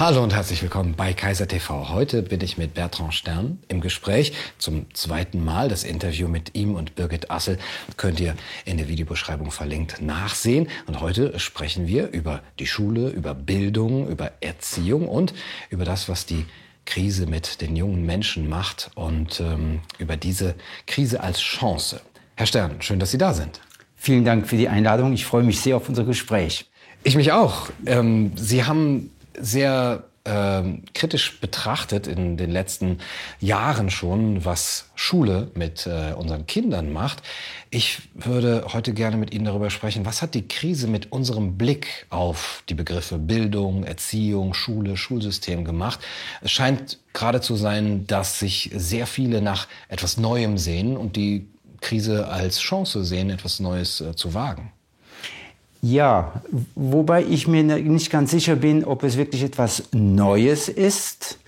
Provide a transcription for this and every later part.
Hallo und herzlich willkommen bei Kaiser TV. Heute bin ich mit Bertrand Stern im Gespräch zum zweiten Mal. Das Interview mit ihm und Birgit Assel könnt ihr in der Videobeschreibung verlinkt nachsehen. Und heute sprechen wir über die Schule, über Bildung, über Erziehung und über das, was die Krise mit den jungen Menschen macht und ähm, über diese Krise als Chance. Herr Stern, schön, dass Sie da sind. Vielen Dank für die Einladung. Ich freue mich sehr auf unser Gespräch. Ich mich auch. Ähm, Sie haben sehr ähm, kritisch betrachtet in den letzten Jahren schon, was Schule mit äh, unseren Kindern macht. Ich würde heute gerne mit Ihnen darüber sprechen, was hat die Krise mit unserem Blick auf die Begriffe Bildung, Erziehung, Schule, Schulsystem gemacht. Es scheint gerade zu sein, dass sich sehr viele nach etwas Neuem sehen und die Krise als Chance sehen, etwas Neues äh, zu wagen. Ja, wobei ich mir nicht ganz sicher bin, ob es wirklich etwas Neues ist,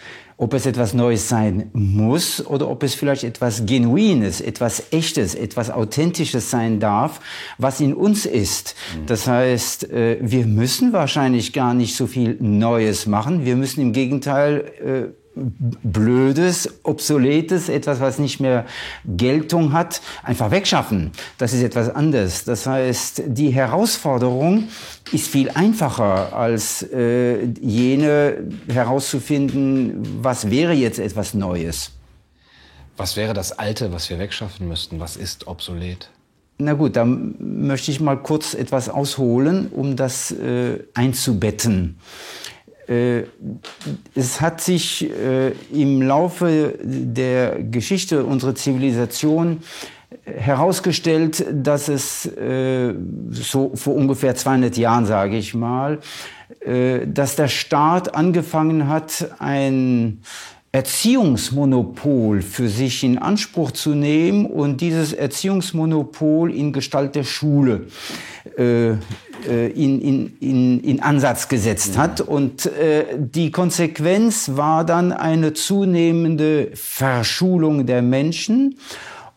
ob es etwas Neues sein muss oder ob es vielleicht etwas Genuines, etwas Echtes, etwas Authentisches sein darf, was in uns ist. Mhm. Das heißt, äh, wir müssen wahrscheinlich gar nicht so viel Neues machen. Wir müssen im Gegenteil äh, Blödes, Obsoletes, etwas, was nicht mehr Geltung hat, einfach wegschaffen. Das ist etwas anderes. Das heißt, die Herausforderung ist viel einfacher als äh, jene herauszufinden, was wäre jetzt etwas Neues. Was wäre das Alte, was wir wegschaffen müssten? Was ist obsolet? Na gut, da möchte ich mal kurz etwas ausholen, um das äh, einzubetten. Äh, es hat sich äh, im Laufe der Geschichte unserer Zivilisation herausgestellt, dass es äh, so vor ungefähr 200 Jahren, sage ich mal, dass der Staat angefangen hat, ein Erziehungsmonopol für sich in Anspruch zu nehmen und dieses Erziehungsmonopol in Gestalt der Schule äh, äh, in, in, in, in Ansatz gesetzt hat. Und äh, die Konsequenz war dann eine zunehmende Verschulung der Menschen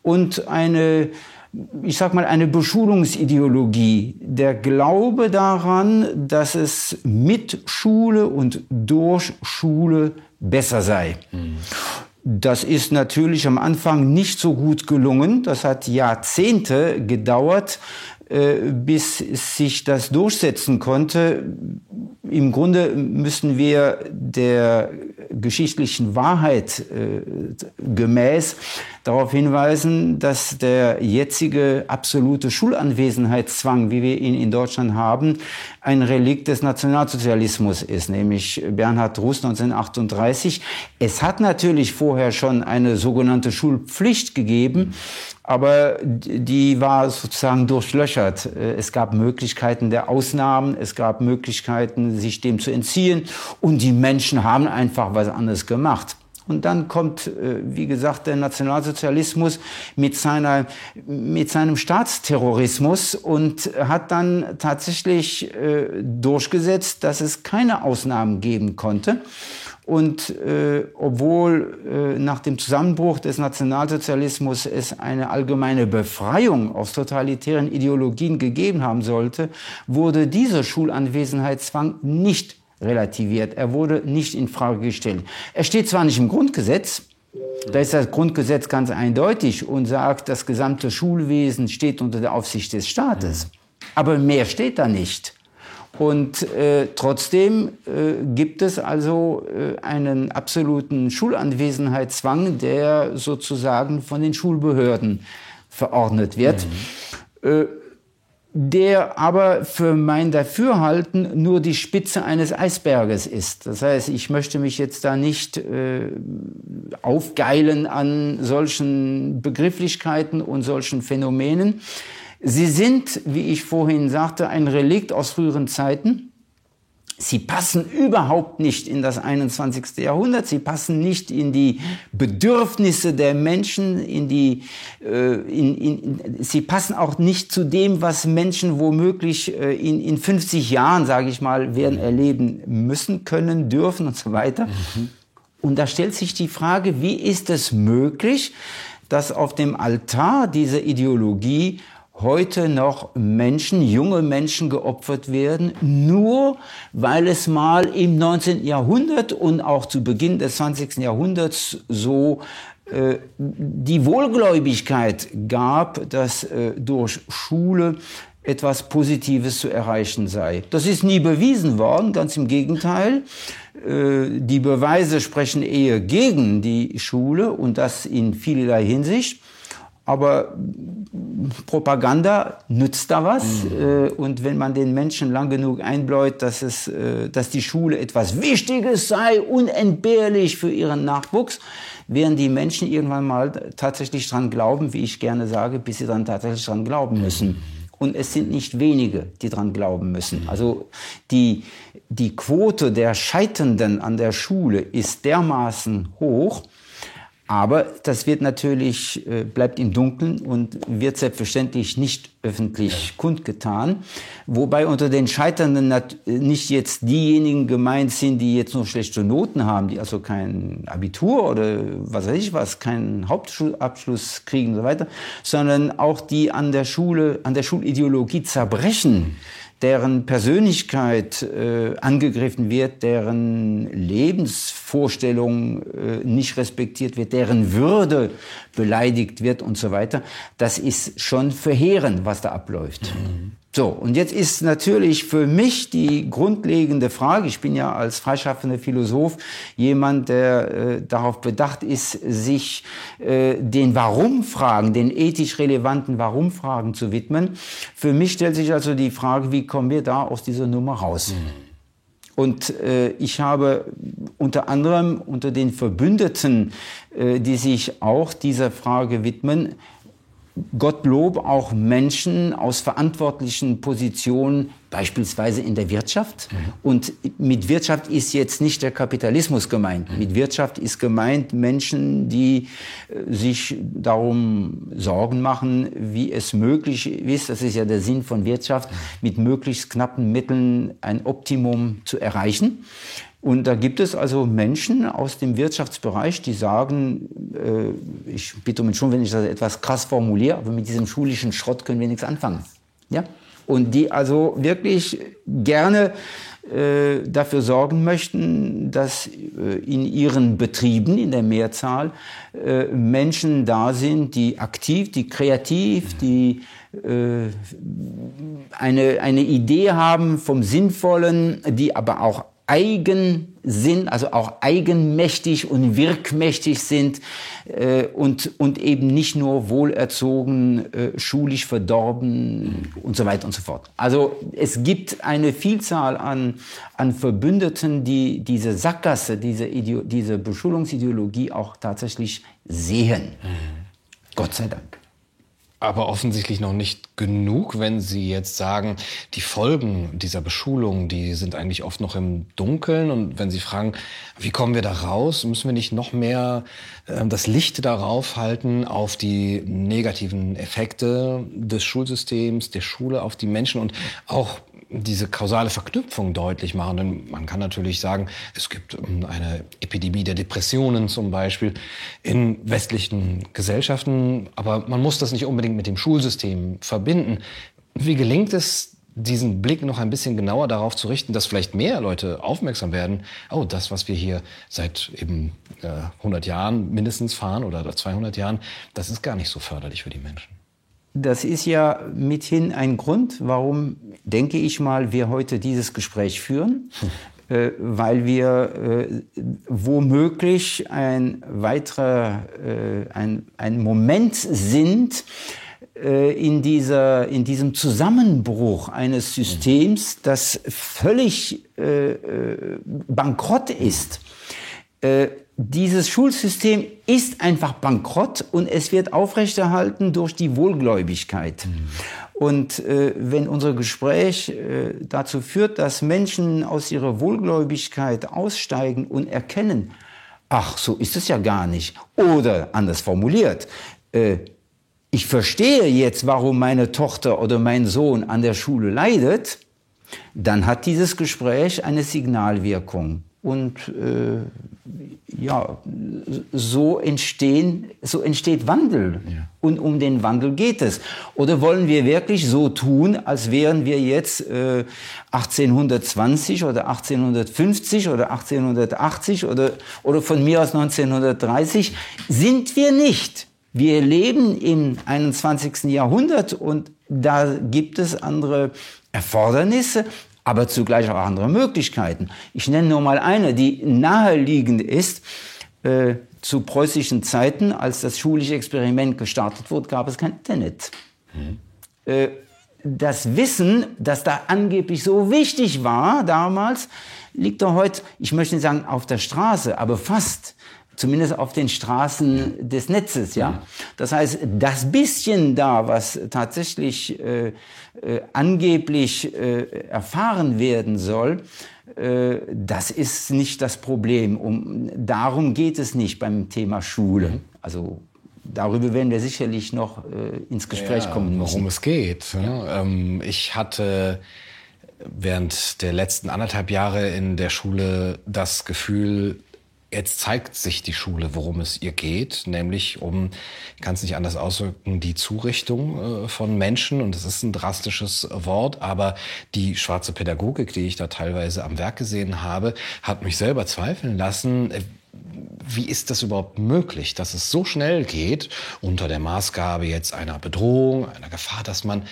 und eine ich sag mal, eine Beschulungsideologie, der Glaube daran, dass es mit Schule und durch Schule besser sei. Mhm. Das ist natürlich am Anfang nicht so gut gelungen. Das hat Jahrzehnte gedauert, bis sich das durchsetzen konnte. Im Grunde müssen wir der geschichtlichen Wahrheit äh, gemäß darauf hinweisen, dass der jetzige absolute Schulanwesenheitszwang, wie wir ihn in Deutschland haben, ein Relikt des Nationalsozialismus ist, nämlich Bernhard Russ 1938. Es hat natürlich vorher schon eine sogenannte Schulpflicht gegeben, aber die war sozusagen durchlöchert. Äh, es gab Möglichkeiten der Ausnahmen, es gab Möglichkeiten, sich dem zu entziehen und die Menschen haben einfach was anderes gemacht. Und dann kommt, äh, wie gesagt, der Nationalsozialismus mit, seiner, mit seinem Staatsterrorismus und hat dann tatsächlich äh, durchgesetzt, dass es keine Ausnahmen geben konnte. Und äh, obwohl äh, nach dem Zusammenbruch des Nationalsozialismus es eine allgemeine Befreiung aus totalitären Ideologien gegeben haben sollte, wurde dieser Schulanwesenheitszwang nicht relativiert. Er wurde nicht in Frage gestellt. Er steht zwar nicht im Grundgesetz, da ist das Grundgesetz ganz eindeutig und sagt, das gesamte Schulwesen steht unter der Aufsicht des Staates. Aber mehr steht da nicht. Und äh, trotzdem äh, gibt es also äh, einen absoluten Schulanwesenheitszwang, der sozusagen von den Schulbehörden verordnet wird. Mhm. Äh, der aber für mein Dafürhalten nur die Spitze eines Eisberges ist. Das heißt, ich möchte mich jetzt da nicht äh, aufgeilen an solchen Begrifflichkeiten und solchen Phänomenen. Sie sind, wie ich vorhin sagte, ein Relikt aus früheren Zeiten. Sie passen überhaupt nicht in das 21. Jahrhundert. Sie passen nicht in die Bedürfnisse der Menschen, in die, äh, in, in, sie passen auch nicht zu dem, was Menschen womöglich äh, in, in 50 Jahren, sage ich mal, werden erleben müssen, können, dürfen und so weiter. Mhm. Und da stellt sich die Frage, wie ist es möglich, dass auf dem Altar dieser Ideologie heute noch Menschen, junge Menschen geopfert werden, nur weil es mal im 19. Jahrhundert und auch zu Beginn des 20. Jahrhunderts so äh, die Wohlgläubigkeit gab, dass äh, durch Schule etwas Positives zu erreichen sei. Das ist nie bewiesen worden, ganz im Gegenteil. Äh, die Beweise sprechen eher gegen die Schule und das in vielerlei Hinsicht. Aber Propaganda nützt da was. Mhm. Und wenn man den Menschen lang genug einbläut, dass, es, dass die Schule etwas Wichtiges sei, unentbehrlich für ihren Nachwuchs, werden die Menschen irgendwann mal tatsächlich dran glauben, wie ich gerne sage, bis sie dann tatsächlich dran glauben müssen. Und es sind nicht wenige, die dran glauben müssen. Also die, die Quote der Scheiternden an der Schule ist dermaßen hoch, aber das wird natürlich, äh, bleibt im Dunkeln und wird selbstverständlich nicht öffentlich kundgetan. Wobei unter den Scheiternden nicht jetzt diejenigen gemeint sind, die jetzt nur schlechte Noten haben, die also kein Abitur oder was weiß ich was, keinen Hauptschulabschluss kriegen und so weiter, sondern auch die an der Schule, an der Schulideologie zerbrechen deren Persönlichkeit äh, angegriffen wird, deren Lebensvorstellung äh, nicht respektiert wird, deren Würde beleidigt wird und so weiter. Das ist schon verheerend, was da abläuft. Mhm. So, und jetzt ist natürlich für mich die grundlegende Frage, ich bin ja als freischaffender Philosoph jemand, der äh, darauf bedacht ist, sich äh, den Warum-Fragen, den ethisch relevanten Warum-Fragen zu widmen. Für mich stellt sich also die Frage, wie kommen wir da aus dieser Nummer raus? Mhm. Und äh, ich habe unter anderem unter den Verbündeten, äh, die sich auch dieser Frage widmen, Gottlob auch Menschen aus verantwortlichen Positionen, beispielsweise in der Wirtschaft. Mhm. Und mit Wirtschaft ist jetzt nicht der Kapitalismus gemeint. Mhm. Mit Wirtschaft ist gemeint Menschen, die äh, sich darum Sorgen machen, wie es möglich ist, das ist ja der Sinn von Wirtschaft, mhm. mit möglichst knappen Mitteln ein Optimum zu erreichen. Und da gibt es also Menschen aus dem Wirtschaftsbereich, die sagen, äh, ich bitte um Entschuldigung, wenn ich das etwas krass formuliere, aber mit diesem schulischen Schrott können wir nichts anfangen. Ja? Und die also wirklich gerne äh, dafür sorgen möchten, dass äh, in ihren Betrieben, in der Mehrzahl, äh, Menschen da sind, die aktiv, die kreativ, die äh, eine, eine Idee haben vom Sinnvollen, die aber auch eigen sind, also auch eigenmächtig und wirkmächtig sind äh, und, und eben nicht nur wohlerzogen, äh, schulisch verdorben und so weiter und so fort. Also es gibt eine Vielzahl an, an Verbündeten, die diese Sackgasse, diese, Ideo diese Beschulungsideologie auch tatsächlich sehen. Mhm. Gott sei Dank aber offensichtlich noch nicht genug, wenn Sie jetzt sagen, die Folgen dieser Beschulung, die sind eigentlich oft noch im Dunkeln. Und wenn Sie fragen, wie kommen wir da raus, müssen wir nicht noch mehr äh, das Licht darauf halten, auf die negativen Effekte des Schulsystems, der Schule, auf die Menschen und auch diese kausale Verknüpfung deutlich machen. Denn man kann natürlich sagen, es gibt ähm, eine Epidemie der Depressionen zum Beispiel in westlichen Gesellschaften, aber man muss das nicht unbedingt mit dem Schulsystem verbinden. Wie gelingt es, diesen Blick noch ein bisschen genauer darauf zu richten, dass vielleicht mehr Leute aufmerksam werden, oh, das, was wir hier seit eben äh, 100 Jahren mindestens fahren oder 200 Jahren, das ist gar nicht so förderlich für die Menschen. Das ist ja mithin ein Grund, warum, denke ich mal, wir heute dieses Gespräch führen, äh, weil wir äh, womöglich ein weiterer, äh, ein, ein Moment sind, äh, in, dieser, in diesem Zusammenbruch eines Systems, das völlig äh, äh, bankrott ist. Dieses Schulsystem ist einfach bankrott und es wird aufrechterhalten durch die Wohlgläubigkeit. Mhm. Und äh, wenn unser Gespräch äh, dazu führt, dass Menschen aus ihrer Wohlgläubigkeit aussteigen und erkennen, ach, so ist es ja gar nicht. Oder anders formuliert, äh, ich verstehe jetzt, warum meine Tochter oder mein Sohn an der Schule leidet, dann hat dieses Gespräch eine Signalwirkung. Und äh, ja, so entstehen, so entsteht Wandel. Ja. Und um den Wandel geht es. Oder wollen wir wirklich so tun, als wären wir jetzt äh, 1820 oder 1850 oder 1880 oder, oder von mir aus 1930? Sind wir nicht. Wir leben im 21. Jahrhundert und da gibt es andere Erfordernisse, aber zugleich auch andere Möglichkeiten. Ich nenne nur mal eine, die naheliegend ist. Äh, zu preußischen Zeiten, als das schulische Experiment gestartet wurde, gab es kein Internet. Mhm. Äh, das Wissen, das da angeblich so wichtig war damals, liegt doch heute, ich möchte nicht sagen auf der Straße, aber fast zumindest auf den Straßen des Netzes, ja. Das heißt, das bisschen da, was tatsächlich äh, äh, angeblich äh, erfahren werden soll, äh, das ist nicht das Problem. Um, darum geht es nicht beim Thema Schule. Mhm. Also darüber werden wir sicherlich noch äh, ins Gespräch ja, kommen müssen. Worum es geht. Ja. Ähm, ich hatte während der letzten anderthalb Jahre in der Schule das Gefühl, Jetzt zeigt sich die Schule, worum es ihr geht, nämlich um, ich kann es nicht anders ausdrücken, die Zurichtung äh, von Menschen. Und das ist ein drastisches Wort, aber die schwarze Pädagogik, die ich da teilweise am Werk gesehen habe, hat mich selber zweifeln lassen. Äh, wie ist das überhaupt möglich, dass es so schnell geht, unter der Maßgabe jetzt einer Bedrohung, einer Gefahr, dass man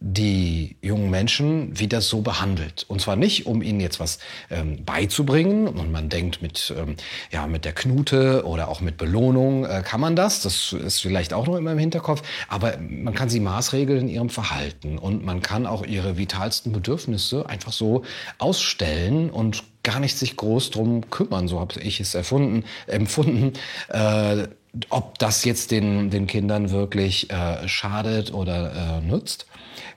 die jungen Menschen wieder so behandelt. Und zwar nicht, um ihnen jetzt was ähm, beizubringen. Und man denkt mit, ähm, ja, mit der Knute oder auch mit Belohnung äh, kann man das. Das ist vielleicht auch noch immer im Hinterkopf. Aber man kann sie maßregeln in ihrem Verhalten. Und man kann auch ihre vitalsten Bedürfnisse einfach so ausstellen und gar nicht sich groß drum kümmern. So habe ich es erfunden, empfunden. Äh, ob das jetzt den, den Kindern wirklich äh, schadet oder äh, nutzt.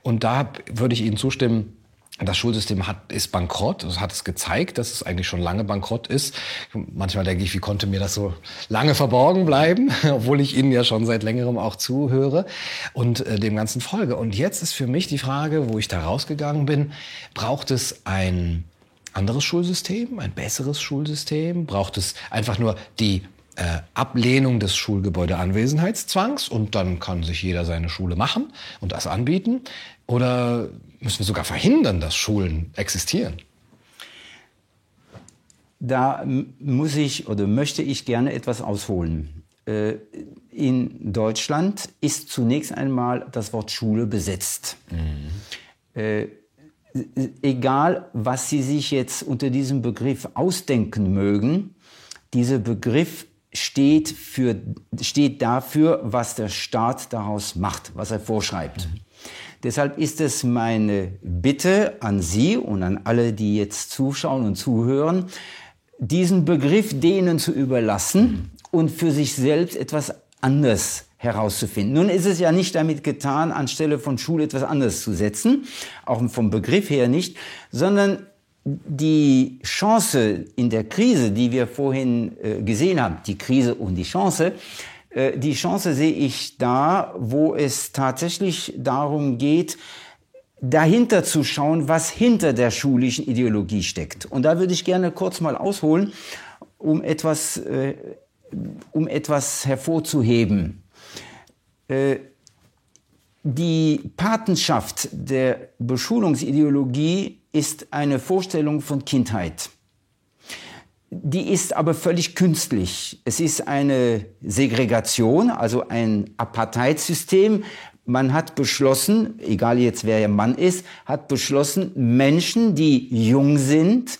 Und da würde ich Ihnen zustimmen, das Schulsystem hat, ist bankrott. Das hat es gezeigt, dass es eigentlich schon lange bankrott ist. Manchmal denke ich, wie konnte mir das so lange verborgen bleiben, obwohl ich Ihnen ja schon seit längerem auch zuhöre und äh, dem Ganzen folge. Und jetzt ist für mich die Frage, wo ich da rausgegangen bin, braucht es ein anderes Schulsystem, ein besseres Schulsystem? Braucht es einfach nur die äh, Ablehnung des Schulgebäudeanwesenheitszwangs und dann kann sich jeder seine Schule machen und das anbieten? Oder müssen wir sogar verhindern, dass Schulen existieren? Da muss ich oder möchte ich gerne etwas ausholen. Äh, in Deutschland ist zunächst einmal das Wort Schule besetzt. Mhm. Äh, egal, was Sie sich jetzt unter diesem Begriff ausdenken mögen, dieser Begriff steht, für, steht dafür, was der Staat daraus macht, was er vorschreibt. Mhm. Deshalb ist es meine Bitte an Sie und an alle, die jetzt zuschauen und zuhören, diesen Begriff denen zu überlassen und für sich selbst etwas anderes herauszufinden. Nun ist es ja nicht damit getan, anstelle von Schule etwas anderes zu setzen, auch vom Begriff her nicht, sondern die Chance in der Krise, die wir vorhin äh, gesehen haben, die Krise und die Chance, die Chance sehe ich da, wo es tatsächlich darum geht, dahinter zu schauen, was hinter der schulischen Ideologie steckt. Und da würde ich gerne kurz mal ausholen, um etwas, äh, um etwas hervorzuheben. Äh, die Patenschaft der Beschulungsideologie ist eine Vorstellung von Kindheit. Die ist aber völlig künstlich. Es ist eine Segregation, also ein Apartheidssystem. Man hat beschlossen, egal jetzt wer der Mann ist, hat beschlossen, Menschen, die jung sind,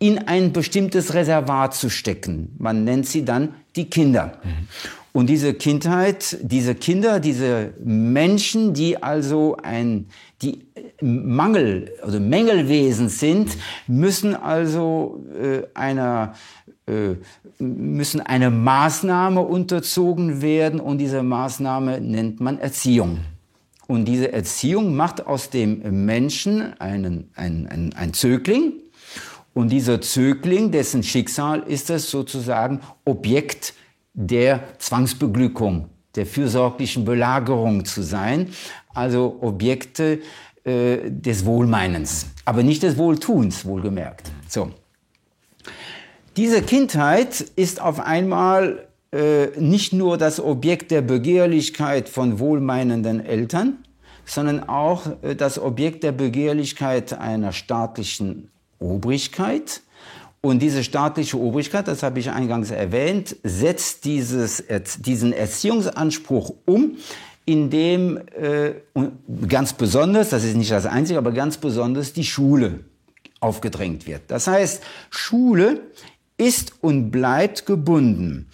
in ein bestimmtes Reservat zu stecken. Man nennt sie dann die Kinder. Mhm. Und diese Kindheit, diese Kinder, diese Menschen, die also ein, die Mangel oder Mängelwesen sind, müssen also äh, einer äh, müssen eine Maßnahme unterzogen werden und diese Maßnahme nennt man Erziehung. Und diese Erziehung macht aus dem Menschen einen, einen, einen, einen Zögling. Und dieser Zögling, dessen Schicksal ist es sozusagen Objekt der Zwangsbeglückung, der fürsorglichen Belagerung zu sein, also Objekte äh, des Wohlmeinens, aber nicht des Wohltuns, wohlgemerkt. So. Diese Kindheit ist auf einmal äh, nicht nur das Objekt der Begehrlichkeit von wohlmeinenden Eltern, sondern auch äh, das Objekt der Begehrlichkeit einer staatlichen Obrigkeit. Und diese staatliche Obrigkeit, das habe ich eingangs erwähnt, setzt dieses, diesen Erziehungsanspruch um, indem äh, ganz besonders, das ist nicht das Einzige, aber ganz besonders die Schule aufgedrängt wird. Das heißt, Schule ist und bleibt gebunden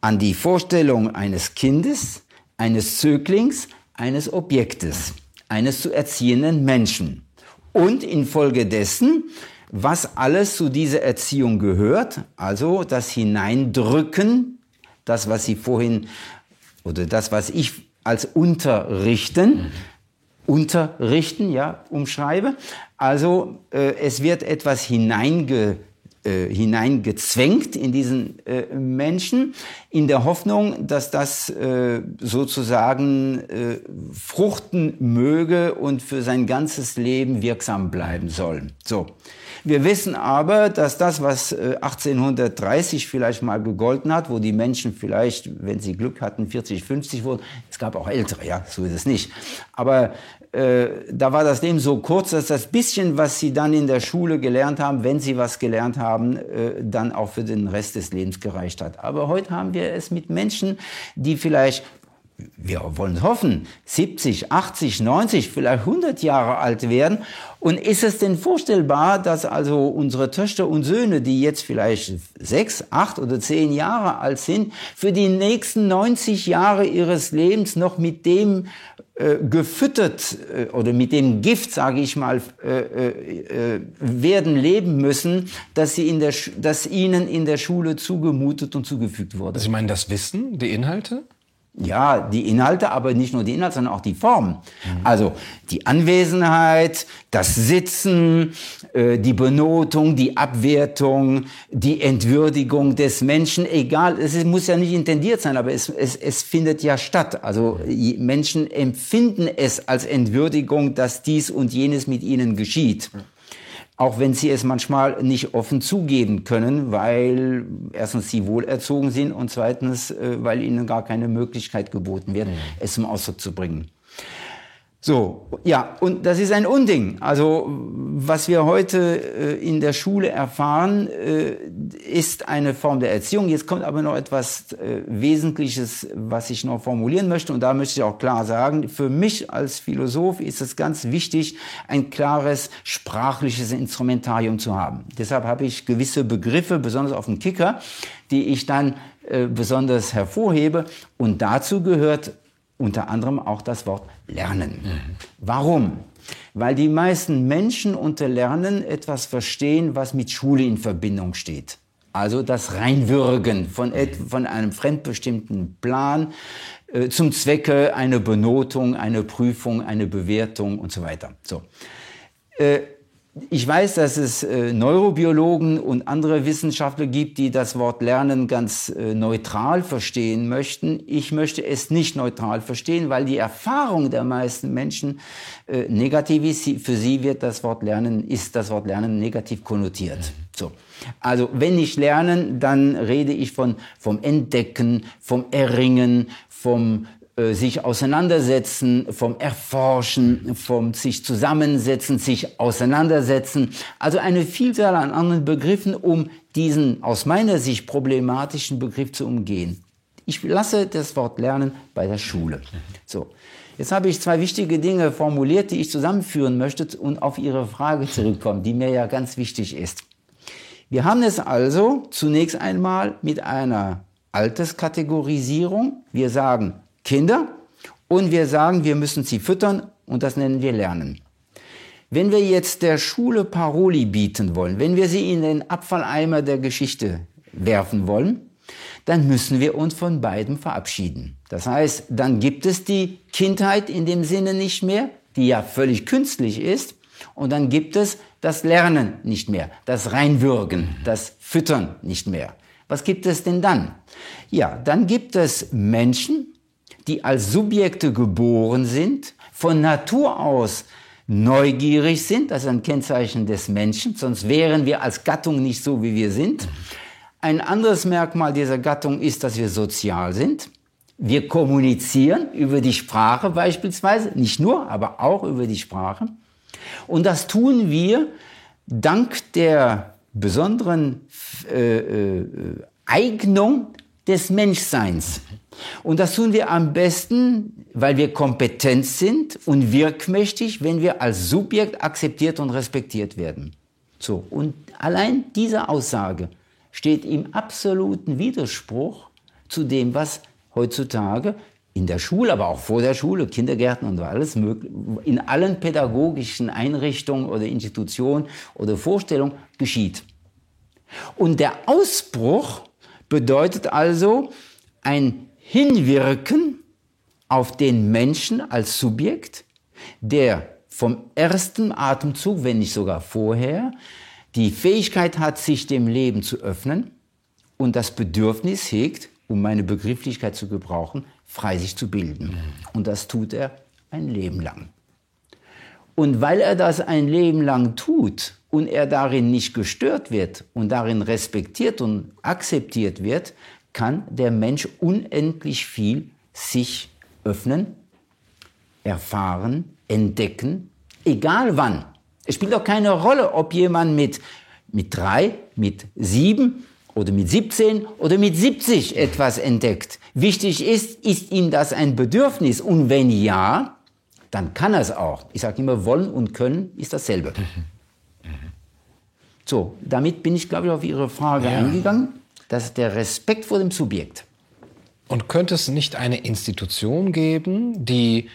an die Vorstellung eines Kindes, eines Zöglings, eines Objektes, eines zu erziehenden Menschen. Und infolgedessen, was alles zu dieser Erziehung gehört, also das Hineindrücken, das, was Sie vorhin, oder das, was ich als Unterrichten, mhm. Unterrichten, ja, umschreibe. Also äh, es wird etwas hineinge äh, hineingezwängt in diesen äh, Menschen, in der Hoffnung, dass das äh, sozusagen äh, fruchten möge und für sein ganzes Leben wirksam bleiben soll. So. Wir wissen aber, dass das, was 1830 äh, vielleicht mal gegolten hat, wo die Menschen vielleicht, wenn sie Glück hatten, 40, 50 wurden, es gab auch ältere, ja, so ist es nicht. Aber äh, da war das Leben so kurz, dass das bisschen, was sie dann in der Schule gelernt haben, wenn sie was gelernt haben, äh, dann auch für den Rest des Lebens gereicht hat. Aber heute haben wir es mit Menschen, die vielleicht wir wollen hoffen, 70, 80, 90, vielleicht 100 Jahre alt werden. Und ist es denn vorstellbar, dass also unsere Töchter und Söhne, die jetzt vielleicht sechs, acht oder zehn Jahre alt sind, für die nächsten 90 Jahre ihres Lebens noch mit dem äh, gefüttert äh, oder mit dem Gift, sage ich mal, äh, äh, werden leben müssen, dass, sie in der, dass ihnen in der Schule zugemutet und zugefügt wurde. Sie meinen das Wissen, die Inhalte? Ja, die Inhalte, aber nicht nur die Inhalte, sondern auch die Form. Mhm. Also die Anwesenheit, das Sitzen, äh, die Benotung, die Abwertung, die Entwürdigung des Menschen, egal, es muss ja nicht intendiert sein, aber es, es, es findet ja statt. Also Menschen empfinden es als Entwürdigung, dass dies und jenes mit ihnen geschieht. Auch wenn sie es manchmal nicht offen zugeben können, weil erstens sie wohlerzogen sind und zweitens, äh, weil ihnen gar keine Möglichkeit geboten wird, mhm. es zum Ausdruck zu bringen. So, ja, und das ist ein Unding. Also, was wir heute äh, in der Schule erfahren, äh, ist eine Form der Erziehung. Jetzt kommt aber noch etwas äh, Wesentliches, was ich noch formulieren möchte. Und da möchte ich auch klar sagen, für mich als Philosoph ist es ganz wichtig, ein klares sprachliches Instrumentarium zu haben. Deshalb habe ich gewisse Begriffe, besonders auf dem Kicker, die ich dann äh, besonders hervorhebe. Und dazu gehört unter anderem auch das Wort Lernen. Mhm. Warum? Weil die meisten Menschen unter Lernen etwas verstehen, was mit Schule in Verbindung steht. Also das Reinwürgen von, von einem fremdbestimmten Plan äh, zum Zwecke einer Benotung, einer Prüfung, einer Bewertung und so weiter. So. Äh, ich weiß, dass es äh, Neurobiologen und andere Wissenschaftler gibt, die das Wort Lernen ganz äh, neutral verstehen möchten. Ich möchte es nicht neutral verstehen, weil die Erfahrung der meisten Menschen äh, negativ ist. Für sie wird das Wort Lernen, ist das Wort Lernen negativ konnotiert. So. Also, wenn ich lernen, dann rede ich von, vom Entdecken, vom Erringen, vom sich auseinandersetzen, vom Erforschen, vom sich zusammensetzen, sich auseinandersetzen. Also eine Vielzahl an anderen Begriffen, um diesen aus meiner Sicht problematischen Begriff zu umgehen. Ich lasse das Wort Lernen bei der Schule. So. Jetzt habe ich zwei wichtige Dinge formuliert, die ich zusammenführen möchte und auf Ihre Frage zurückkommen, die mir ja ganz wichtig ist. Wir haben es also zunächst einmal mit einer Alterskategorisierung. Wir sagen, Kinder und wir sagen, wir müssen sie füttern und das nennen wir Lernen. Wenn wir jetzt der Schule Paroli bieten wollen, wenn wir sie in den Abfalleimer der Geschichte werfen wollen, dann müssen wir uns von beidem verabschieden. Das heißt, dann gibt es die Kindheit in dem Sinne nicht mehr, die ja völlig künstlich ist, und dann gibt es das Lernen nicht mehr, das Reinwürgen, das Füttern nicht mehr. Was gibt es denn dann? Ja, dann gibt es Menschen, die als Subjekte geboren sind, von Natur aus neugierig sind, das ist ein Kennzeichen des Menschen, sonst wären wir als Gattung nicht so, wie wir sind. Ein anderes Merkmal dieser Gattung ist, dass wir sozial sind. Wir kommunizieren über die Sprache beispielsweise, nicht nur, aber auch über die Sprache. Und das tun wir dank der besonderen äh, äh, Eignung des Menschseins. Und das tun wir am besten, weil wir kompetent sind und wirkmächtig, wenn wir als Subjekt akzeptiert und respektiert werden. So. Und allein diese Aussage steht im absoluten Widerspruch zu dem, was heutzutage in der Schule, aber auch vor der Schule, Kindergärten und alles möglich, in allen pädagogischen Einrichtungen oder Institutionen oder Vorstellungen geschieht. Und der Ausbruch bedeutet also ein Hinwirken auf den Menschen als Subjekt, der vom ersten Atemzug, wenn nicht sogar vorher, die Fähigkeit hat, sich dem Leben zu öffnen und das Bedürfnis hegt, um meine Begrifflichkeit zu gebrauchen, frei sich zu bilden. Und das tut er ein Leben lang. Und weil er das ein Leben lang tut und er darin nicht gestört wird und darin respektiert und akzeptiert wird, kann der Mensch unendlich viel sich öffnen, erfahren, entdecken, egal wann. Es spielt auch keine Rolle, ob jemand mit, mit drei, mit sieben oder mit 17 oder mit 70 etwas entdeckt. Wichtig ist, ist ihm das ein Bedürfnis? Und wenn ja, dann kann er es auch. Ich sage immer, wollen und können ist dasselbe. So, damit bin ich, glaube ich, auf Ihre Frage ja. eingegangen. Das ist der Respekt vor dem Subjekt. Und könnte es nicht eine Institution geben, die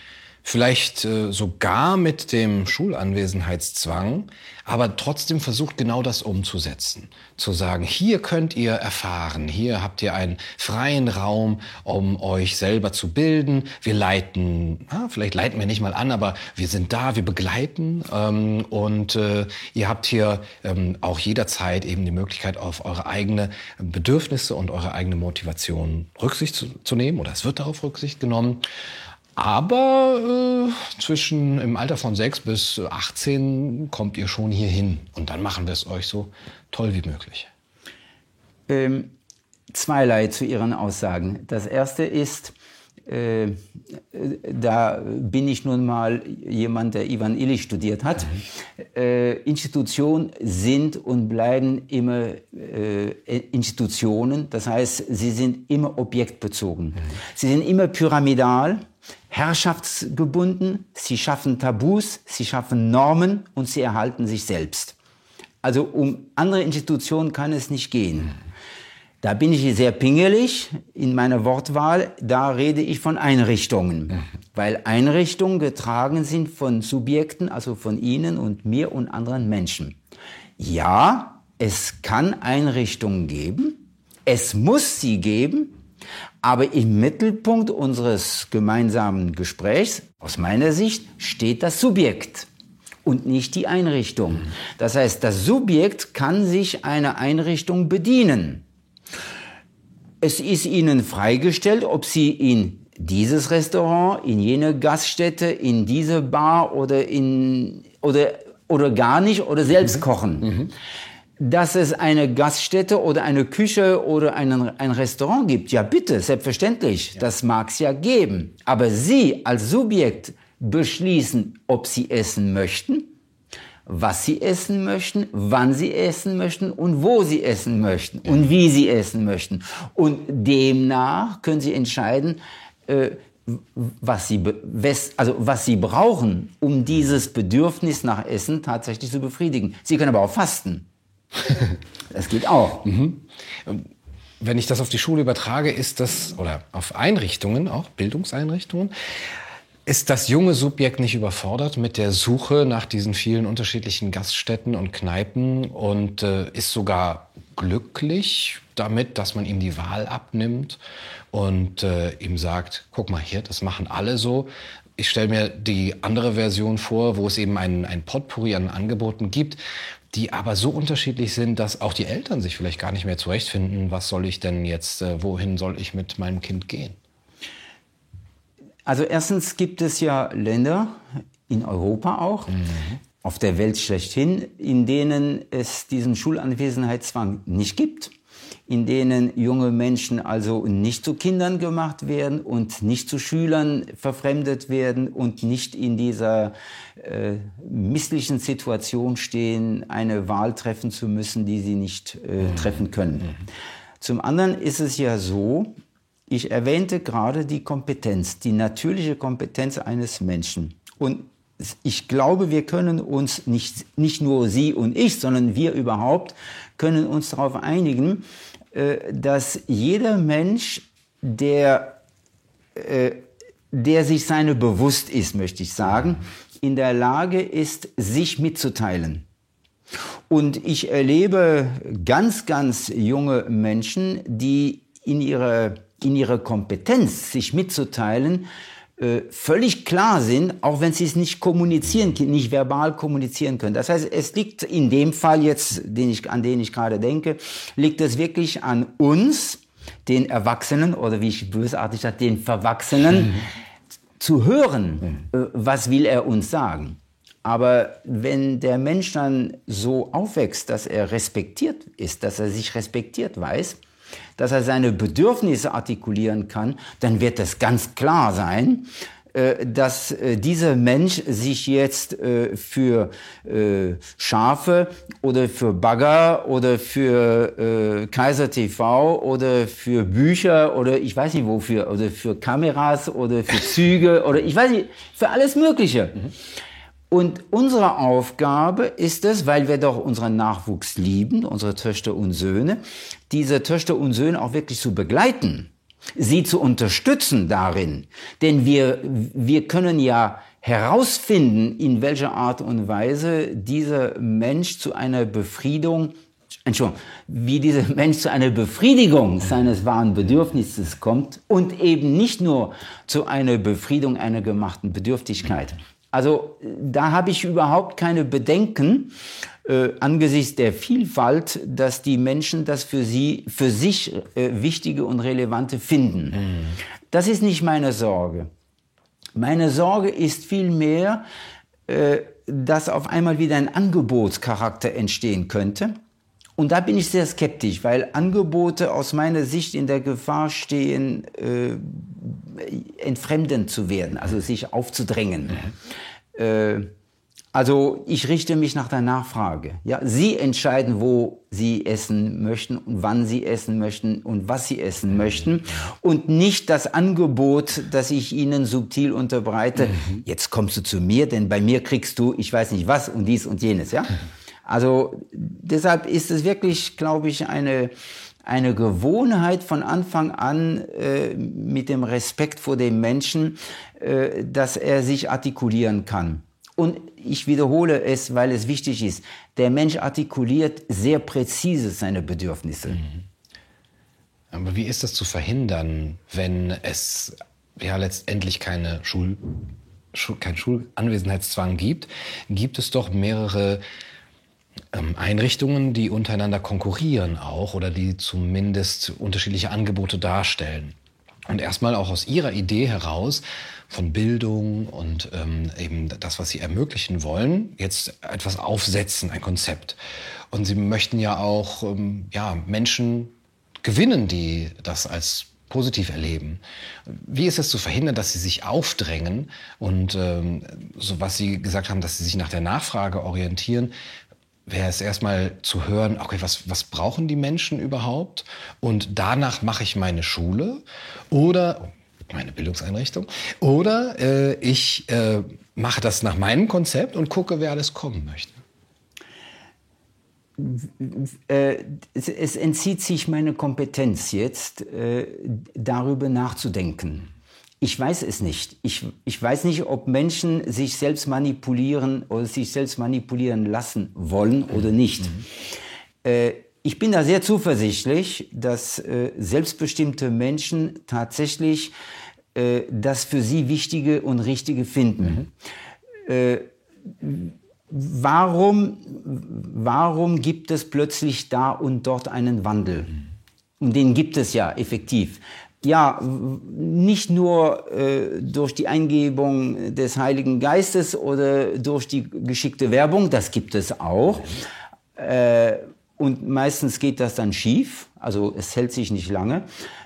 vielleicht äh, sogar mit dem Schulanwesenheitszwang, aber trotzdem versucht genau das umzusetzen. Zu sagen, hier könnt ihr erfahren, hier habt ihr einen freien Raum, um euch selber zu bilden. Wir leiten, ja, vielleicht leiten wir nicht mal an, aber wir sind da, wir begleiten ähm, und äh, ihr habt hier ähm, auch jederzeit eben die Möglichkeit, auf eure eigene Bedürfnisse und eure eigene Motivation Rücksicht zu, zu nehmen oder es wird darauf Rücksicht genommen. Aber äh, zwischen im Alter von 6 bis 18 kommt ihr schon hier hin. Und dann machen wir es euch so toll wie möglich. Ähm, zweierlei zu Ihren Aussagen. Das erste ist, äh, da bin ich nun mal jemand, der Ivan Illich studiert hat. Mhm. Äh, Institutionen sind und bleiben immer äh, Institutionen. Das heißt, sie sind immer objektbezogen. Mhm. Sie sind immer pyramidal herrschaftsgebunden, sie schaffen Tabus, sie schaffen Normen und sie erhalten sich selbst. Also um andere Institutionen kann es nicht gehen. Da bin ich sehr pingelig in meiner Wortwahl. Da rede ich von Einrichtungen, weil Einrichtungen getragen sind von Subjekten, also von Ihnen und mir und anderen Menschen. Ja, es kann Einrichtungen geben, es muss sie geben, aber im Mittelpunkt unseres gemeinsamen Gesprächs, aus meiner Sicht, steht das Subjekt und nicht die Einrichtung. Das heißt, das Subjekt kann sich einer Einrichtung bedienen. Es ist Ihnen freigestellt, ob Sie in dieses Restaurant, in jene Gaststätte, in diese Bar oder in oder oder gar nicht oder selbst mhm. kochen. Mhm dass es eine Gaststätte oder eine Küche oder einen, ein Restaurant gibt. Ja, bitte, selbstverständlich. Ja. Das mag es ja geben. Aber Sie als Subjekt beschließen, ob Sie essen möchten, was Sie essen möchten, wann Sie essen möchten und wo Sie essen möchten und wie Sie essen möchten. Und demnach können Sie entscheiden, äh, was sie, also was sie brauchen, um dieses Bedürfnis nach Essen tatsächlich zu befriedigen. Sie können aber auch fasten. Das geht auch. Mhm. Wenn ich das auf die Schule übertrage, ist das, oder auf Einrichtungen, auch Bildungseinrichtungen, ist das junge Subjekt nicht überfordert mit der Suche nach diesen vielen unterschiedlichen Gaststätten und Kneipen und äh, ist sogar glücklich damit, dass man ihm die Wahl abnimmt und äh, ihm sagt, guck mal hier, das machen alle so. Ich stelle mir die andere Version vor, wo es eben ein, ein Potpourri an Angeboten gibt, die aber so unterschiedlich sind, dass auch die Eltern sich vielleicht gar nicht mehr zurechtfinden, was soll ich denn jetzt, äh, wohin soll ich mit meinem Kind gehen? Also erstens gibt es ja Länder, in Europa auch, mhm. auf der Welt schlechthin, in denen es diesen Schulanwesenheitszwang nicht gibt in denen junge Menschen also nicht zu Kindern gemacht werden und nicht zu Schülern verfremdet werden und nicht in dieser äh, misslichen Situation stehen, eine Wahl treffen zu müssen, die sie nicht äh, mhm. treffen können. Mhm. Zum anderen ist es ja so, ich erwähnte gerade die Kompetenz, die natürliche Kompetenz eines Menschen. Und ich glaube, wir können uns nicht, nicht nur Sie und ich, sondern wir überhaupt können uns darauf einigen, dass jeder Mensch, der, äh, der sich seine bewusst ist, möchte ich sagen, in der Lage ist, sich mitzuteilen. Und ich erlebe ganz, ganz junge Menschen, die in ihrer, in ihrer Kompetenz, sich mitzuteilen, äh, völlig klar sind, auch wenn sie es nicht kommunizieren, nicht verbal kommunizieren können. Das heißt, es liegt in dem Fall jetzt, den ich, an den ich gerade denke, liegt es wirklich an uns, den Erwachsenen oder wie ich bösartig sage, den Verwachsenen, mhm. zu hören, mhm. was will er uns sagen. Aber wenn der Mensch dann so aufwächst, dass er respektiert ist, dass er sich respektiert weiß, dass er seine Bedürfnisse artikulieren kann, dann wird es ganz klar sein, äh, dass äh, dieser Mensch sich jetzt äh, für Schafe oder für Bagger oder für Kaiser TV oder für Bücher oder ich weiß nicht wofür oder für Kameras oder für Züge oder ich weiß nicht, für alles Mögliche. Mhm. Und unsere Aufgabe ist es, weil wir doch unseren Nachwuchs lieben, unsere Töchter und Söhne, diese Töchter und Söhne auch wirklich zu begleiten, sie zu unterstützen darin. Denn wir, wir können ja herausfinden, in welcher Art und Weise dieser Mensch zu einer Befriedung Entschuldigung, wie dieser Mensch zu einer Befriedigung seines wahren Bedürfnisses kommt und eben nicht nur zu einer Befriedung einer gemachten Bedürftigkeit. Also da habe ich überhaupt keine Bedenken äh, angesichts der Vielfalt, dass die Menschen das für sie, für sich äh, wichtige und relevante finden. Mhm. Das ist nicht meine Sorge. Meine Sorge ist vielmehr, äh, dass auf einmal wieder ein Angebotscharakter entstehen könnte. Und da bin ich sehr skeptisch, weil Angebote aus meiner Sicht in der Gefahr stehen, äh, entfremdend zu werden, also sich aufzudrängen. Mhm. Äh, also ich richte mich nach der Nachfrage. Ja, Sie entscheiden, wo Sie essen möchten und wann Sie essen möchten und was Sie essen möchten und nicht das Angebot, das ich Ihnen subtil unterbreite. Mhm. Jetzt kommst du zu mir, denn bei mir kriegst du, ich weiß nicht was und dies und jenes. Ja, also deshalb ist es wirklich, glaube ich, eine eine Gewohnheit von Anfang an äh, mit dem Respekt vor dem Menschen, äh, dass er sich artikulieren kann. Und ich wiederhole es, weil es wichtig ist. Der Mensch artikuliert sehr präzise seine Bedürfnisse. Mhm. Aber wie ist das zu verhindern, wenn es ja letztendlich keine Schul, Schul kein Schulanwesenheitszwang gibt? Gibt es doch mehrere ähm, Einrichtungen, die untereinander konkurrieren auch oder die zumindest unterschiedliche Angebote darstellen. Und erstmal auch aus ihrer Idee heraus von Bildung und ähm, eben das, was sie ermöglichen wollen, jetzt etwas aufsetzen, ein Konzept. Und sie möchten ja auch ähm, ja, Menschen gewinnen, die das als positiv erleben. Wie ist es zu verhindern, dass sie sich aufdrängen und ähm, so was Sie gesagt haben, dass sie sich nach der Nachfrage orientieren, wäre es erstmal zu hören, okay, was, was brauchen die Menschen überhaupt? Und danach mache ich meine Schule oder meine Bildungseinrichtung. Oder äh, ich äh, mache das nach meinem Konzept und gucke, wer alles kommen möchte. Äh, es entzieht sich meine Kompetenz jetzt, äh, darüber nachzudenken. Ich weiß es nicht. Ich, ich weiß nicht, ob Menschen sich selbst manipulieren oder sich selbst manipulieren lassen wollen oder nicht. Mhm. Äh, ich bin da sehr zuversichtlich, dass äh, selbstbestimmte Menschen tatsächlich äh, das für sie Wichtige und Richtige finden. Mhm. Äh, warum, warum gibt es plötzlich da und dort einen Wandel? Mhm. Und den gibt es ja effektiv. Ja, nicht nur äh, durch die Eingebung des Heiligen Geistes oder durch die geschickte Werbung, das gibt es auch. Äh, und meistens geht das dann schief, also es hält sich nicht lange,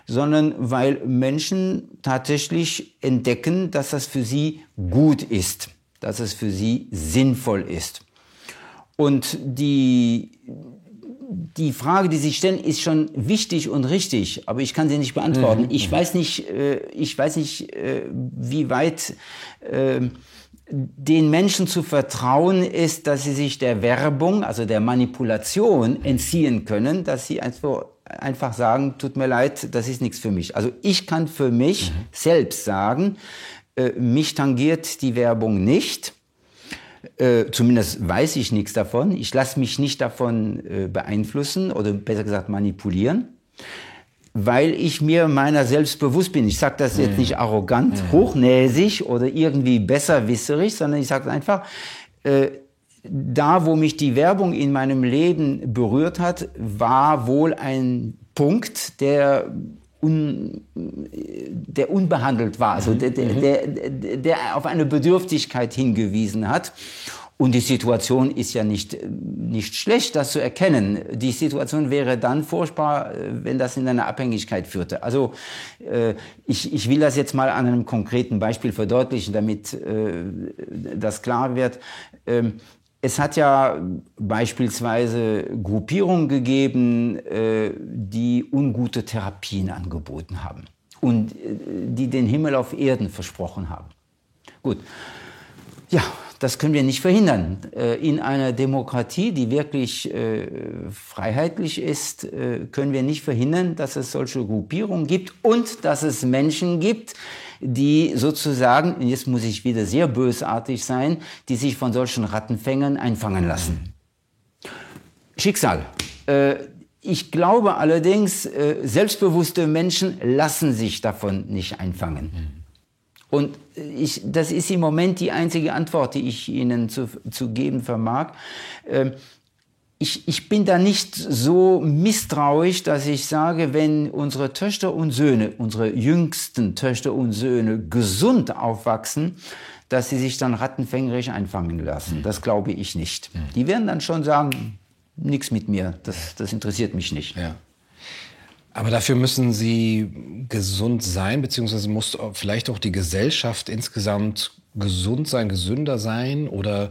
sondern weil Menschen tatsächlich entdecken, dass das für sie gut ist, dass es für sie sinnvoll ist. Und die, die Frage, die Sie stellen, ist schon wichtig und richtig, aber ich kann sie nicht beantworten. Mhm. Ich weiß nicht, äh, ich weiß nicht, äh, wie weit äh, den Menschen zu vertrauen ist, dass sie sich der Werbung, also der Manipulation entziehen können, dass sie einfach, einfach sagen, tut mir leid, das ist nichts für mich. Also ich kann für mich mhm. selbst sagen, mich tangiert die Werbung nicht. Äh, zumindest weiß ich nichts davon. Ich lasse mich nicht davon äh, beeinflussen oder besser gesagt manipulieren, weil ich mir meiner selbst bewusst bin. Ich sage das jetzt mhm. nicht arrogant, mhm. hochnäsig oder irgendwie besserwisserig, sondern ich sage einfach, äh, da, wo mich die Werbung in meinem Leben berührt hat, war wohl ein Punkt, der un, der unbehandelt war, also der, der, mhm. der, der auf eine Bedürftigkeit hingewiesen hat. Und die Situation ist ja nicht, nicht schlecht, das zu erkennen. Die Situation wäre dann furchtbar, wenn das in eine Abhängigkeit führte. Also äh, ich, ich will das jetzt mal an einem konkreten Beispiel verdeutlichen, damit äh, das klar wird. Ähm, es hat ja beispielsweise Gruppierungen gegeben, äh, die ungute Therapien angeboten haben und äh, die den Himmel auf Erden versprochen haben. Gut, ja, das können wir nicht verhindern. Äh, in einer Demokratie, die wirklich freiheitlich ist, können wir nicht verhindern, dass es solche Gruppierungen gibt und dass es Menschen gibt, die sozusagen, jetzt muss ich wieder sehr bösartig sein, die sich von solchen Rattenfängern einfangen lassen. Schicksal. Äh, ich glaube allerdings, äh, selbstbewusste Menschen lassen sich davon nicht einfangen. Und ich, das ist im Moment die einzige Antwort, die ich Ihnen zu, zu geben vermag. Ich, ich bin da nicht so misstrauisch, dass ich sage, wenn unsere Töchter und Söhne, unsere jüngsten Töchter und Söhne gesund aufwachsen, dass sie sich dann rattenfängerisch einfangen lassen. Das glaube ich nicht. Die werden dann schon sagen, nichts mit mir, das, das interessiert mich nicht. Ja. Aber dafür müssen sie gesund sein, beziehungsweise muss vielleicht auch die Gesellschaft insgesamt gesund sein, gesünder sein? Oder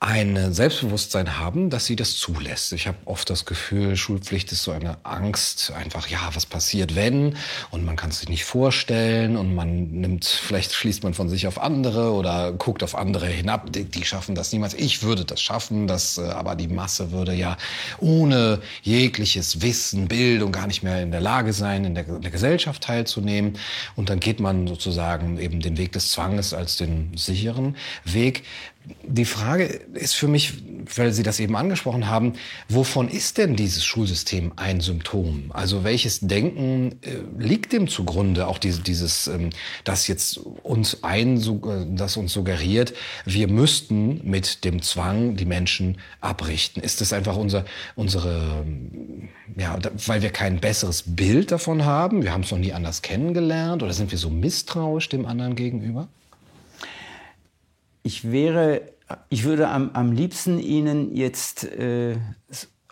ein Selbstbewusstsein haben, dass sie das zulässt. Ich habe oft das Gefühl, Schulpflicht ist so eine Angst, einfach ja, was passiert, wenn und man kann es sich nicht vorstellen und man nimmt, vielleicht schließt man von sich auf andere oder guckt auf andere hinab, die, die schaffen das niemals. Ich würde das schaffen, das, äh, aber die Masse würde ja ohne jegliches Wissen, Bildung gar nicht mehr in der Lage sein, in der, in der Gesellschaft teilzunehmen und dann geht man sozusagen eben den Weg des Zwanges als den sicheren Weg die Frage ist für mich, weil Sie das eben angesprochen haben, wovon ist denn dieses Schulsystem ein Symptom? Also welches Denken äh, liegt dem zugrunde? Auch diese, dieses, ähm, das jetzt uns ein, äh, das uns suggeriert, wir müssten mit dem Zwang die Menschen abrichten. Ist das einfach unser, unsere, ja, weil wir kein besseres Bild davon haben? Wir haben es noch nie anders kennengelernt oder sind wir so misstrauisch dem anderen gegenüber? Ich wäre, ich würde am, am liebsten Ihnen jetzt äh,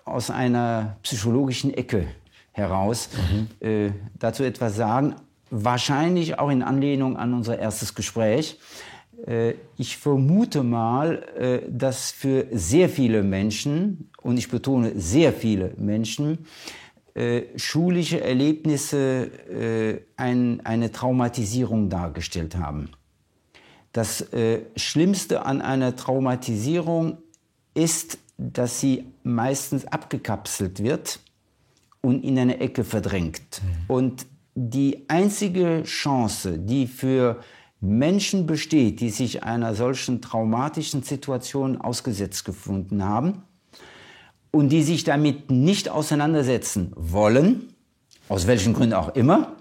aus einer psychologischen Ecke heraus mhm. äh, dazu etwas sagen, wahrscheinlich auch in Anlehnung an unser erstes Gespräch. Äh, ich vermute mal, äh, dass für sehr viele Menschen, und ich betone sehr viele Menschen, äh, schulische Erlebnisse äh, ein, eine Traumatisierung dargestellt haben. Das äh, Schlimmste an einer Traumatisierung ist, dass sie meistens abgekapselt wird und in eine Ecke verdrängt. Mhm. Und die einzige Chance, die für Menschen besteht, die sich einer solchen traumatischen Situation ausgesetzt gefunden haben und die sich damit nicht auseinandersetzen wollen, aus welchen Gründen auch immer,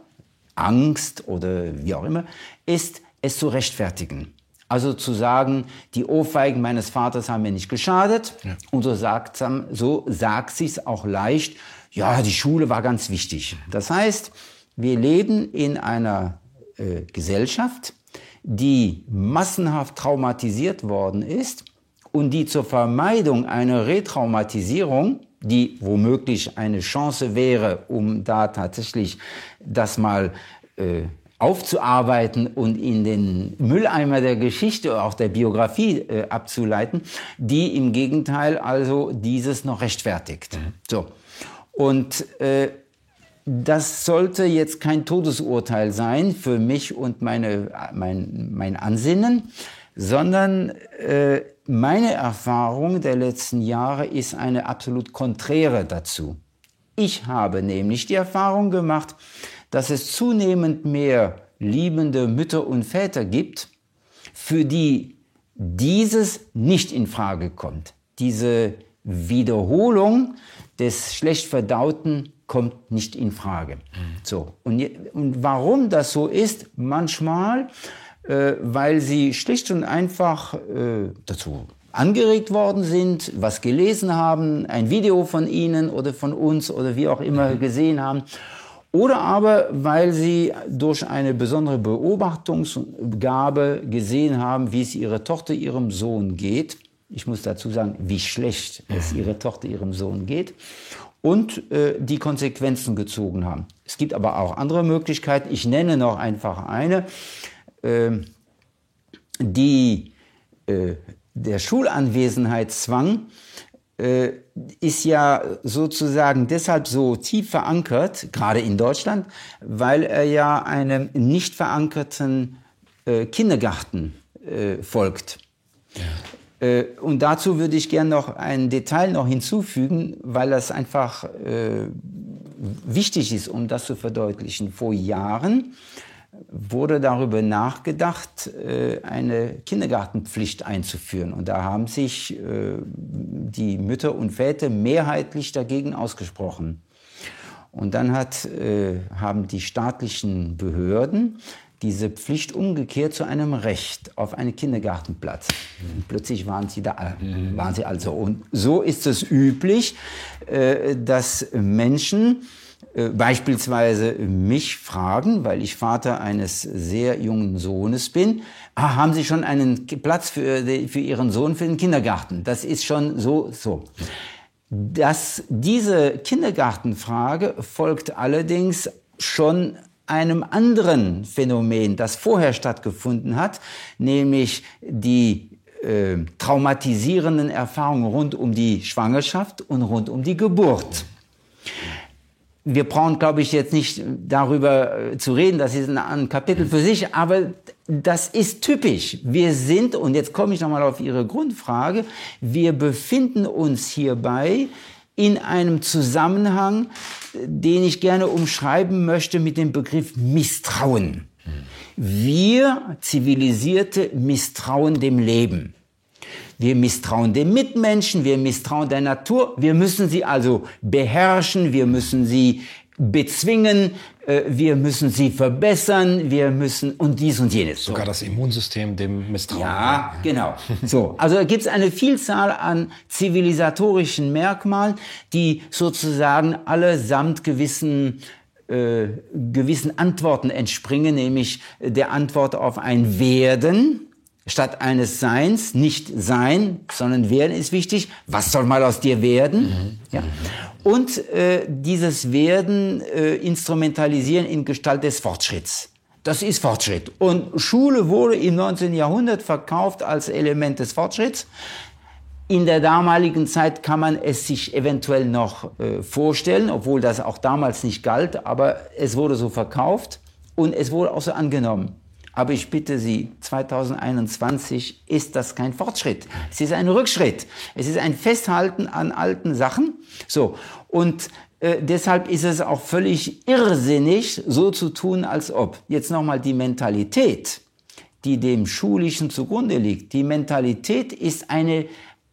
Angst oder wie auch immer, ist es zu rechtfertigen. Also zu sagen, die Ohrfeigen meines Vaters haben mir nicht geschadet. Ja. Und so sagt, so sagt sich's auch leicht, ja, die Schule war ganz wichtig. Das heißt, Wir leben in einer äh, Gesellschaft, die massenhaft traumatisiert worden ist und die zur Vermeidung einer Retraumatisierung, die womöglich eine Chance wäre, um da tatsächlich das mal äh, aufzuarbeiten und in den Mülleimer der Geschichte, auch der Biografie äh, abzuleiten, die im Gegenteil also dieses noch rechtfertigt. Mhm. So. Und äh, das sollte jetzt kein Todesurteil sein für mich und meine, mein, mein Ansinnen, sondern äh, meine Erfahrung der letzten Jahre ist eine absolut konträre dazu. Ich habe nämlich die Erfahrung gemacht, dass es zunehmend mehr liebende Mütter und Väter gibt, für die dieses nicht in Frage kommt. Diese Wiederholung des schlecht verdauten kommt nicht in Frage. So. Und, und warum das so ist? Manchmal, äh, weil sie schlicht und einfach äh, dazu angeregt worden sind, was gelesen haben, ein Video von ihnen oder von uns oder wie auch immer mhm. gesehen haben. Oder aber, weil sie durch eine besondere Beobachtungsgabe gesehen haben, wie es ihrer Tochter, ihrem Sohn geht. Ich muss dazu sagen, wie schlecht es ihrer Tochter, ihrem Sohn geht und äh, die Konsequenzen gezogen haben. Es gibt aber auch andere Möglichkeiten. Ich nenne noch einfach eine, äh, die äh, der Schulanwesenheitszwang äh, ist ja sozusagen deshalb so tief verankert, gerade in Deutschland, weil er ja einem nicht verankerten äh, Kindergarten äh, folgt. Ja. Äh, und dazu würde ich gerne noch ein Detail noch hinzufügen, weil das einfach äh, wichtig ist, um das zu verdeutlichen. Vor Jahren wurde darüber nachgedacht, äh, eine Kindergartenpflicht einzuführen. Und da haben sich äh, die Mütter und Väter mehrheitlich dagegen ausgesprochen. Und dann hat, äh, haben die staatlichen Behörden diese Pflicht umgekehrt zu einem Recht auf einen Kindergartenplatz. Und plötzlich waren sie da, mhm. waren sie also. Und so ist es üblich, dass Menschen beispielsweise mich fragen, weil ich Vater eines sehr jungen Sohnes bin, ah, haben Sie schon einen Platz für, für Ihren Sohn für den Kindergarten? Das ist schon so, so. Das, diese Kindergartenfrage folgt allerdings schon einem anderen Phänomen, das vorher stattgefunden hat, nämlich die äh, traumatisierenden Erfahrungen rund um die Schwangerschaft und rund um die Geburt. Wir brauchen, glaube ich, jetzt nicht darüber äh, zu reden, das ist ein Kapitel für sich, aber das ist typisch. Wir sind, und jetzt komme ich nochmal auf Ihre Grundfrage, wir befinden uns hierbei in einem Zusammenhang, den ich gerne umschreiben möchte mit dem Begriff Misstrauen. Wir Zivilisierte misstrauen dem Leben. Wir misstrauen den Mitmenschen, wir misstrauen der Natur. Wir müssen sie also beherrschen, wir müssen sie bezwingen, äh, wir müssen sie verbessern, wir müssen und dies und jenes. Sogar das Immunsystem dem Misstrauen. Ja, genau. So, also gibt es eine Vielzahl an zivilisatorischen Merkmalen, die sozusagen allesamt gewissen äh, gewissen Antworten entspringen, nämlich der Antwort auf ein Werden, statt eines Seins nicht sein, sondern werden ist wichtig. Was soll mal aus dir werden? Mhm. Ja. Und äh, dieses Werden äh, instrumentalisieren in Gestalt des Fortschritts. Das ist Fortschritt. Und Schule wurde im 19. Jahrhundert verkauft als Element des Fortschritts. In der damaligen Zeit kann man es sich eventuell noch äh, vorstellen, obwohl das auch damals nicht galt, aber es wurde so verkauft und es wurde auch so angenommen. Aber ich bitte Sie, 2021 ist das kein Fortschritt. Es ist ein Rückschritt. Es ist ein Festhalten an alten Sachen. So. Und äh, deshalb ist es auch völlig irrsinnig, so zu tun, als ob. Jetzt nochmal die Mentalität, die dem Schulischen zugrunde liegt. Die Mentalität ist eine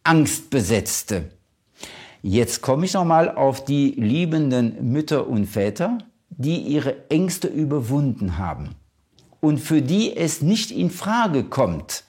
angstbesetzte. Jetzt komme ich nochmal auf die liebenden Mütter und Väter, die ihre Ängste überwunden haben und für die es nicht in Frage kommt,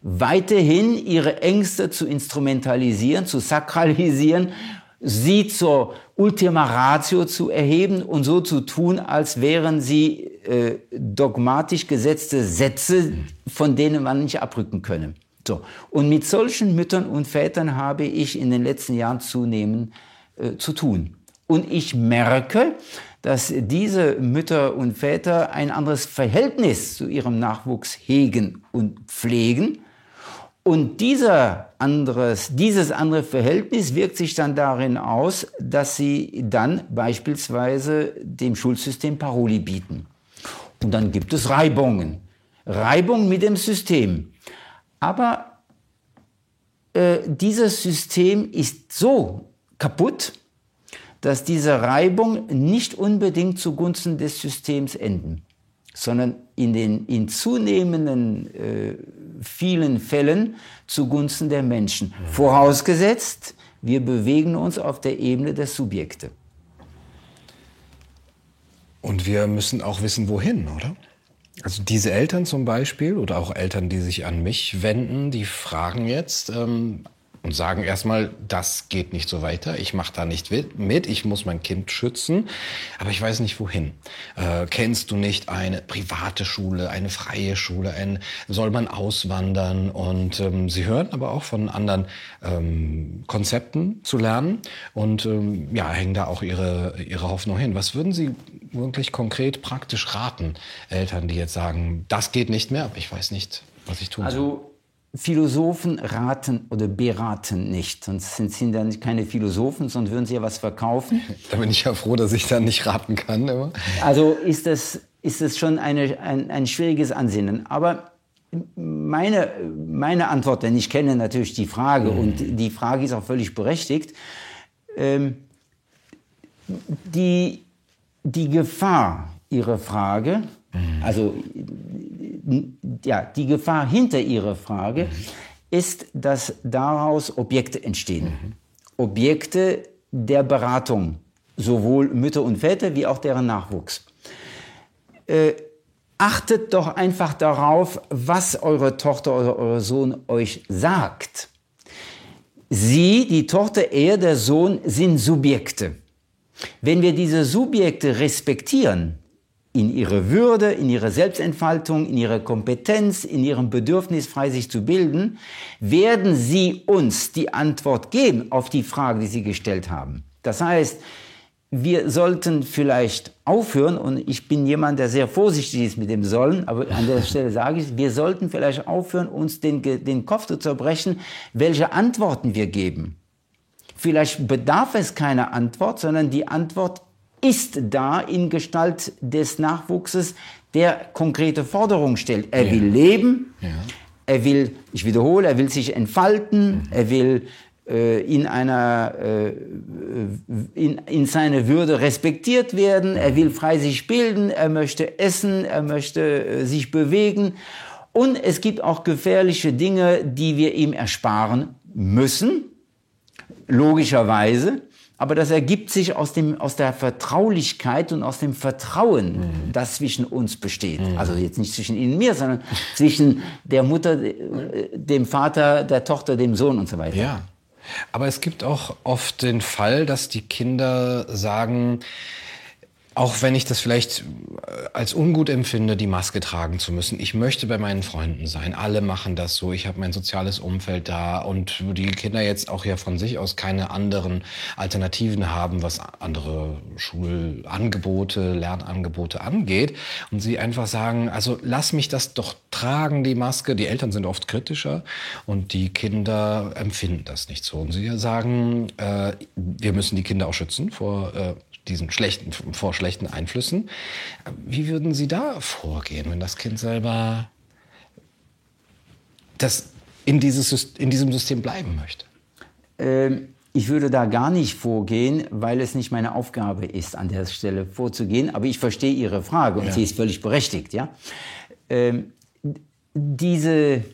weiterhin ihre Ängste zu instrumentalisieren, zu sakralisieren, sie zur Ultima Ratio zu erheben und so zu tun, als wären sie äh, dogmatisch gesetzte Sätze, von denen man nicht abrücken könne. So. Und mit solchen Müttern und Vätern habe ich in den letzten Jahren zunehmend äh, zu tun. Und ich merke, dass diese Mütter und Väter ein anderes Verhältnis zu ihrem Nachwuchs hegen und pflegen. Und dieser anderes, dieses andere Verhältnis wirkt sich dann darin aus, dass sie dann beispielsweise dem Schulsystem Paroli bieten. Und dann gibt es Reibungen. Reibung mit dem System. Aber äh, dieses System ist so kaputt, dass diese Reibung nicht unbedingt zugunsten des Systems enden, sondern in den in zunehmenden äh, vielen Fällen zugunsten der Menschen. Vorausgesetzt, wir bewegen uns auf der Ebene der Subjekte. Und wir müssen auch wissen, wohin, oder? Also diese Eltern zum Beispiel oder auch Eltern, die sich an mich wenden, die fragen jetzt, ähm, und sagen erstmal, das geht nicht so weiter, ich mache da nicht mit, ich muss mein Kind schützen, aber ich weiß nicht wohin. Äh, kennst du nicht eine private Schule, eine freie Schule, ein, soll man auswandern? Und ähm, sie hören aber auch von anderen ähm, Konzepten zu lernen und ähm, ja, hängen da auch ihre, ihre Hoffnung hin. Was würden Sie wirklich konkret praktisch raten, Eltern, die jetzt sagen, das geht nicht mehr, aber ich weiß nicht, was ich tun soll? Also Philosophen raten oder beraten nicht. Sonst sind sie dann keine Philosophen, sondern würden sie ja was verkaufen. Da bin ich ja froh, dass ich dann nicht raten kann. Immer. Also ist das, ist das schon eine, ein, ein schwieriges Ansinnen. Aber meine, meine Antwort, denn ich kenne natürlich die Frage mhm. und die Frage ist auch völlig berechtigt, ähm, die, die Gefahr Ihrer Frage, mhm. also ja, die Gefahr hinter Ihrer Frage mhm. ist, dass daraus Objekte entstehen. Mhm. Objekte der Beratung, sowohl Mütter und Väter wie auch deren Nachwuchs. Äh, achtet doch einfach darauf, was eure Tochter oder euer Sohn euch sagt. Sie, die Tochter, er, der Sohn, sind Subjekte. Wenn wir diese Subjekte respektieren, in ihre Würde, in ihre Selbstentfaltung, in ihre Kompetenz, in ihrem Bedürfnis, frei sich zu bilden, werden sie uns die Antwort geben auf die Frage, die sie gestellt haben. Das heißt, wir sollten vielleicht aufhören, und ich bin jemand, der sehr vorsichtig ist mit dem Sollen, aber an der Stelle sage ich, wir sollten vielleicht aufhören, uns den, den Kopf zu zerbrechen, welche Antworten wir geben. Vielleicht bedarf es keiner Antwort, sondern die Antwort ist da in Gestalt des Nachwuchses, der konkrete Forderungen stellt. Er ja. will leben, ja. er will, ich wiederhole, er will sich entfalten, mhm. er will äh, in, einer, äh, in, in seiner Würde respektiert werden, er will frei sich bilden, er möchte essen, er möchte äh, sich bewegen. Und es gibt auch gefährliche Dinge, die wir ihm ersparen müssen, logischerweise. Aber das ergibt sich aus, dem, aus der Vertraulichkeit und aus dem Vertrauen, mhm. das zwischen uns besteht. Mhm. Also jetzt nicht zwischen Ihnen und mir, sondern zwischen der Mutter, dem Vater, der Tochter, dem Sohn und so weiter. Ja. Aber es gibt auch oft den Fall, dass die Kinder sagen, auch wenn ich das vielleicht äh, als ungut empfinde, die Maske tragen zu müssen. Ich möchte bei meinen Freunden sein. Alle machen das so. Ich habe mein soziales Umfeld da und die Kinder jetzt auch ja von sich aus keine anderen Alternativen haben, was andere Schulangebote, Lernangebote angeht. Und sie einfach sagen, also lass mich das doch tragen, die Maske. Die Eltern sind oft kritischer und die Kinder empfinden das nicht so. Und sie sagen, äh, wir müssen die Kinder auch schützen vor äh, diesen schlechten, vor schlechten Einflüssen. Wie würden Sie da vorgehen, wenn das Kind selber das in, dieses, in diesem System bleiben möchte? Ähm, ich würde da gar nicht vorgehen, weil es nicht meine Aufgabe ist, an der Stelle vorzugehen. Aber ich verstehe Ihre Frage und ja. sie ist völlig berechtigt. Ja? Ähm, diese,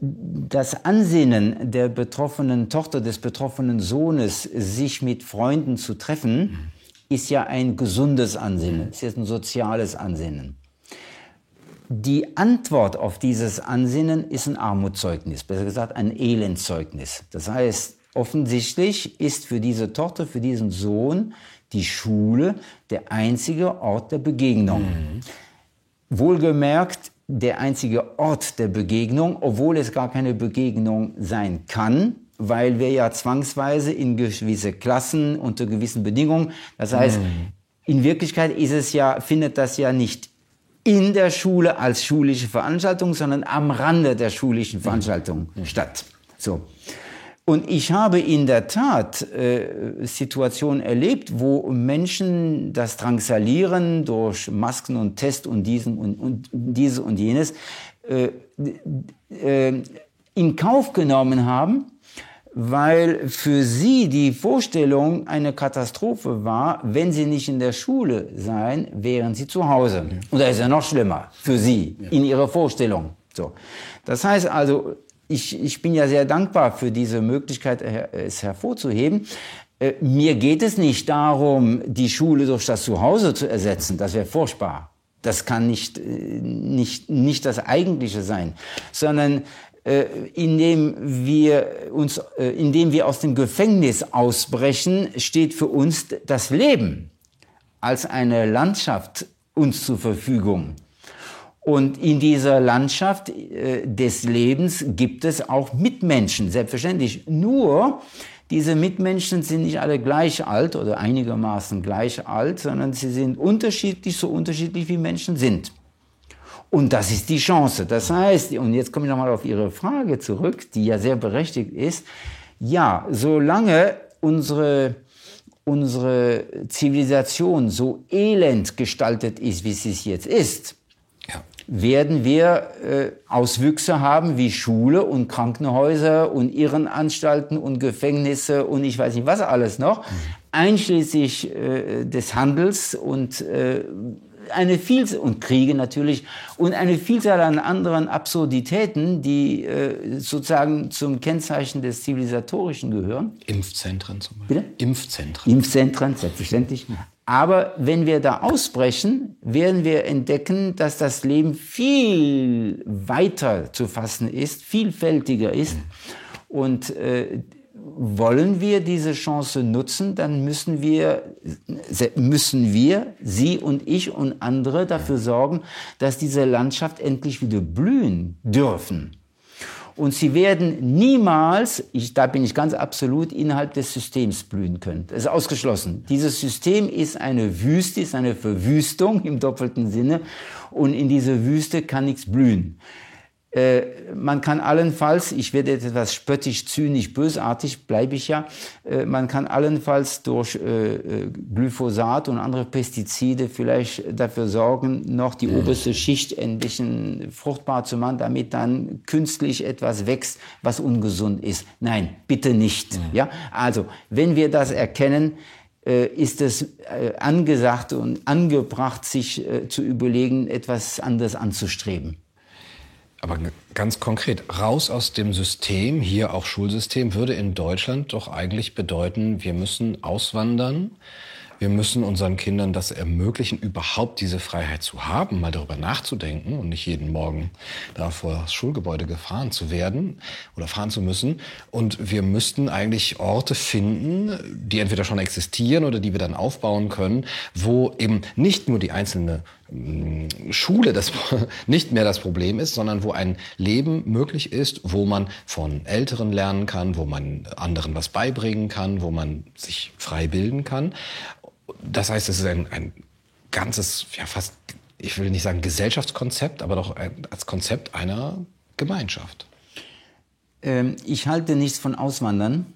das Ansinnen der betroffenen Tochter, des betroffenen Sohnes, sich mit Freunden zu treffen, mhm ist ja ein gesundes Ansinnen, ist jetzt ein soziales Ansinnen. Die Antwort auf dieses Ansinnen ist ein Armutszeugnis, besser gesagt ein Elendzeugnis. Das heißt, offensichtlich ist für diese Tochter, für diesen Sohn die Schule der einzige Ort der Begegnung. Mhm. Wohlgemerkt, der einzige Ort der Begegnung, obwohl es gar keine Begegnung sein kann, weil wir ja zwangsweise in gewisse Klassen unter gewissen Bedingungen, das heißt, mhm. in Wirklichkeit ist es ja, findet das ja nicht in der Schule als schulische Veranstaltung, sondern am Rande der schulischen Veranstaltung mhm. statt. So. Und ich habe in der Tat äh, Situationen erlebt, wo Menschen das Drangsalieren durch Masken und Test und diesen und, und dieses und jenes äh, äh, in Kauf genommen haben, weil für sie die Vorstellung eine Katastrophe war, wenn sie nicht in der Schule seien, wären sie zu Hause. Und da ist ja noch schlimmer für sie in ihrer Vorstellung. So. Das heißt also, ich, ich bin ja sehr dankbar für diese Möglichkeit, es hervorzuheben. Äh, mir geht es nicht darum, die Schule durch das Zuhause zu ersetzen. Das wäre furchtbar. Das kann nicht, äh, nicht, nicht das Eigentliche sein, sondern äh, indem wir uns, indem wir aus dem Gefängnis ausbrechen, steht für uns das Leben als eine Landschaft uns zur Verfügung. Und in dieser Landschaft äh, des Lebens gibt es auch Mitmenschen, selbstverständlich. Nur, diese Mitmenschen sind nicht alle gleich alt oder einigermaßen gleich alt, sondern sie sind unterschiedlich, so unterschiedlich wie Menschen sind. Und das ist die Chance. Das heißt, und jetzt komme ich nochmal auf Ihre Frage zurück, die ja sehr berechtigt ist. Ja, solange unsere, unsere Zivilisation so elend gestaltet ist, wie sie es jetzt ist, werden wir äh, Auswüchse haben wie Schule und Krankenhäuser und Irrenanstalten und Gefängnisse und ich weiß nicht was alles noch, mhm. einschließlich äh, des Handels und äh, eine Vielzahl und Kriege natürlich und eine Vielzahl an anderen Absurditäten, die äh, sozusagen zum Kennzeichen des Zivilisatorischen gehören. Impfzentren zum Beispiel. Bitte? Impfzentren. Impfzentren, selbstverständlich. Aber wenn wir da ausbrechen, werden wir entdecken, dass das Leben viel weiter zu fassen ist, vielfältiger ist. Und äh, wollen wir diese Chance nutzen, dann müssen wir, müssen wir, Sie und ich und andere dafür sorgen, dass diese Landschaft endlich wieder blühen dürfen. Und sie werden niemals, ich, da bin ich ganz absolut, innerhalb des Systems blühen können. Das ist ausgeschlossen. Dieses System ist eine Wüste, ist eine Verwüstung im doppelten Sinne. Und in dieser Wüste kann nichts blühen. Äh, man kann allenfalls, ich werde etwas spöttisch, zynisch, bösartig, bleibe ich ja, äh, man kann allenfalls durch äh, äh, Glyphosat und andere Pestizide vielleicht dafür sorgen, noch die mhm. oberste Schicht ein bisschen fruchtbar zu machen, damit dann künstlich etwas wächst, was ungesund ist. Nein, bitte nicht. Mhm. Ja? Also, wenn wir das erkennen, äh, ist es angesagt und angebracht, sich zu überlegen, etwas anderes anzustreben. Aber ganz konkret, raus aus dem System, hier auch Schulsystem, würde in Deutschland doch eigentlich bedeuten, wir müssen auswandern. Wir müssen unseren Kindern das ermöglichen, überhaupt diese Freiheit zu haben, mal darüber nachzudenken und nicht jeden Morgen da vor das Schulgebäude gefahren zu werden oder fahren zu müssen. Und wir müssten eigentlich Orte finden, die entweder schon existieren oder die wir dann aufbauen können, wo eben nicht nur die einzelne Schule das nicht mehr das Problem ist, sondern wo ein Leben möglich ist, wo man von Älteren lernen kann, wo man anderen was beibringen kann, wo man sich frei bilden kann. Das heißt, es ist ein, ein ganzes, ja fast, ich will nicht sagen Gesellschaftskonzept, aber doch ein, als Konzept einer Gemeinschaft. Ähm, ich halte nichts von Auswandern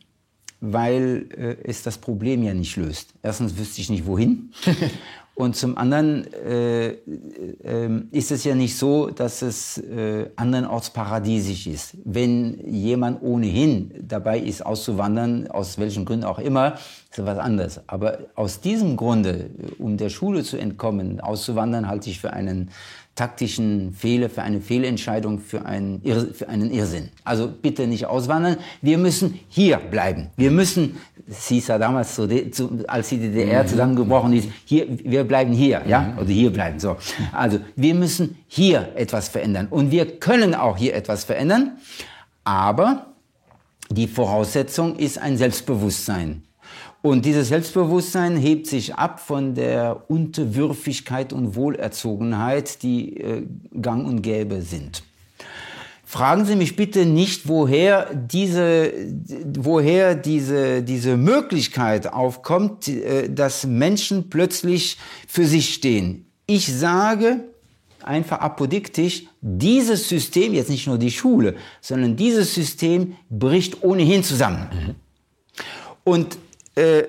weil äh, es das Problem ja nicht löst. Erstens wüsste ich nicht wohin Und zum anderen äh, äh, ist es ja nicht so, dass es äh, andernorts paradiesisch ist. Wenn jemand ohnehin dabei ist, auszuwandern, aus welchen Gründen auch immer, ist das was anderes. Aber aus diesem Grunde, um der Schule zu entkommen, auszuwandern, halte ich für einen taktischen Fehler, für eine Fehlentscheidung, für einen, Irr für einen Irrsinn. Also bitte nicht auswandern. Wir müssen hier bleiben. Wir müssen, es hieß ja damals, so, als die DDR mhm. zusammengebrochen ist, hier, wir bleiben hier, ja, mhm. oder hier bleiben, so. Also, wir müssen hier etwas verändern. Und wir können auch hier etwas verändern. Aber die Voraussetzung ist ein Selbstbewusstsein. Und dieses Selbstbewusstsein hebt sich ab von der Unterwürfigkeit und Wohlerzogenheit, die äh, gang und gäbe sind. Fragen Sie mich bitte nicht, woher diese, woher diese, diese Möglichkeit aufkommt, äh, dass Menschen plötzlich für sich stehen. Ich sage einfach apodiktisch, dieses System, jetzt nicht nur die Schule, sondern dieses System bricht ohnehin zusammen. Mhm. Und äh,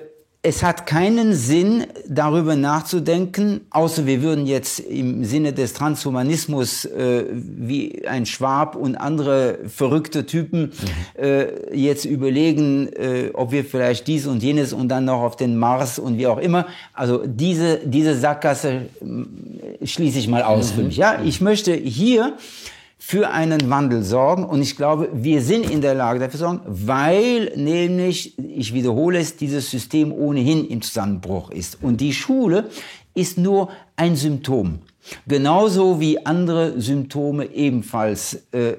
es hat keinen Sinn, darüber nachzudenken, außer wir würden jetzt im Sinne des Transhumanismus äh, wie ein Schwab und andere verrückte Typen mhm. äh, jetzt überlegen, äh, ob wir vielleicht dies und jenes und dann noch auf den Mars und wie auch immer. Also diese, diese Sackgasse äh, schließe ich mal aus mhm. für mich. Ja, ich möchte hier für einen Wandel sorgen. Und ich glaube, wir sind in der Lage dafür sorgen, weil nämlich, ich wiederhole es, dieses System ohnehin im Zusammenbruch ist. Und die Schule ist nur ein Symptom. Genauso wie andere Symptome ebenfalls äh,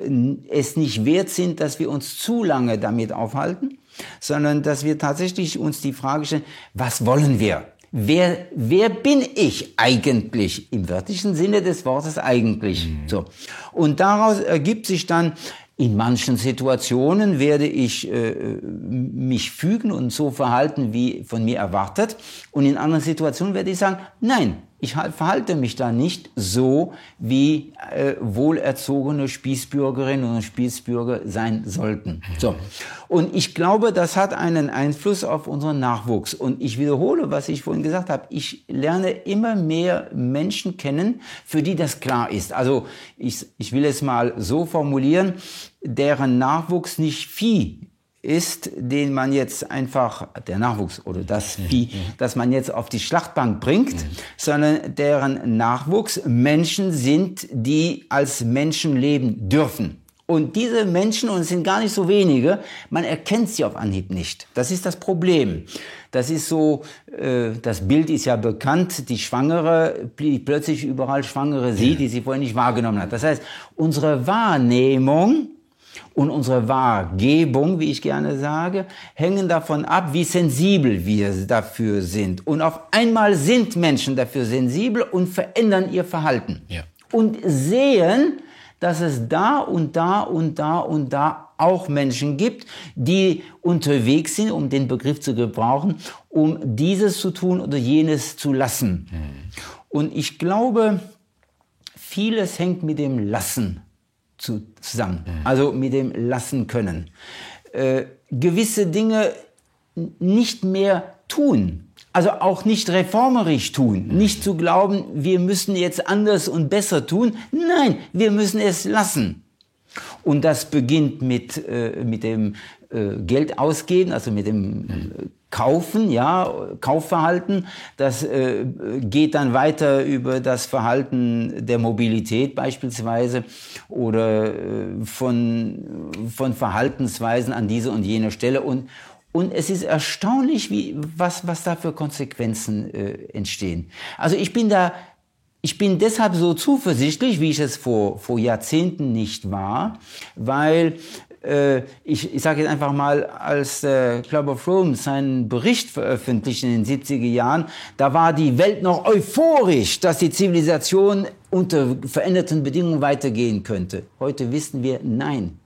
es nicht wert sind, dass wir uns zu lange damit aufhalten, sondern dass wir tatsächlich uns die Frage stellen, was wollen wir? Wer, wer bin ich eigentlich im wörtlichen Sinne des Wortes eigentlich? Mhm. So. Und daraus ergibt sich dann in manchen Situationen werde ich äh, mich fügen und so verhalten, wie von mir erwartet. Und in anderen Situationen werde ich sagen, nein, ich verhalte mich da nicht so, wie äh, wohlerzogene Spießbürgerinnen und Spießbürger sein sollten. So. Und ich glaube, das hat einen Einfluss auf unseren Nachwuchs. Und ich wiederhole, was ich vorhin gesagt habe. Ich lerne immer mehr Menschen kennen, für die das klar ist. Also ich, ich will es mal so formulieren, deren Nachwuchs nicht Vieh ist, den man jetzt einfach, der Nachwuchs oder das Vieh, das man jetzt auf die Schlachtbank bringt, sondern deren Nachwuchs Menschen sind, die als Menschen leben dürfen. Und diese Menschen, und es sind gar nicht so wenige, man erkennt sie auf Anhieb nicht. Das ist das Problem. Das ist so, äh, das Bild ist ja bekannt, die Schwangere, die plötzlich überall Schwangere sieht, die sie vorher nicht wahrgenommen hat. Das heißt, unsere Wahrnehmung und unsere Wahrgebung, wie ich gerne sage, hängen davon ab, wie sensibel wir dafür sind. Und auf einmal sind Menschen dafür sensibel und verändern ihr Verhalten. Ja. Und sehen, dass es da und da und da und da auch Menschen gibt, die unterwegs sind, um den Begriff zu gebrauchen, um dieses zu tun oder jenes zu lassen. Mhm. Und ich glaube, vieles hängt mit dem Lassen zusammen. Also mit dem lassen können. Äh, gewisse Dinge nicht mehr tun. Also auch nicht reformerisch tun. Nicht zu glauben, wir müssen jetzt anders und besser tun. Nein, wir müssen es lassen. Und das beginnt mit, äh, mit dem äh, Geld ausgeben, also mit dem mhm. Kaufen, ja, Kaufverhalten. Das äh, geht dann weiter über das Verhalten der Mobilität beispielsweise oder äh, von, von Verhaltensweisen an dieser und jener Stelle. Und, und es ist erstaunlich, wie, was, was da für Konsequenzen äh, entstehen. Also ich bin da, ich bin deshalb so zuversichtlich, wie ich es vor, vor Jahrzehnten nicht war, weil ich, ich sage jetzt einfach mal, als äh, Club of Rome seinen Bericht veröffentlicht in den 70er Jahren, da war die Welt noch euphorisch, dass die Zivilisation unter veränderten Bedingungen weitergehen könnte. Heute wissen wir, nein.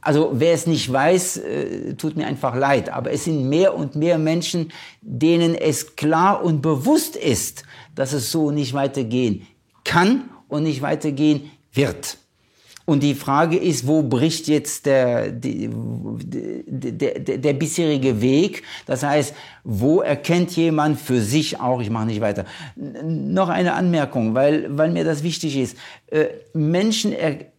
Also wer es nicht weiß, äh, tut mir einfach leid. Aber es sind mehr und mehr Menschen, denen es klar und bewusst ist, dass es so nicht weitergehen kann und nicht weitergehen wird. Und die Frage ist, wo bricht jetzt der, der, der, der, bisherige Weg? Das heißt, wo erkennt jemand für sich auch, ich mache nicht weiter. Noch eine Anmerkung, weil, weil mir das wichtig ist. Äh, Menschen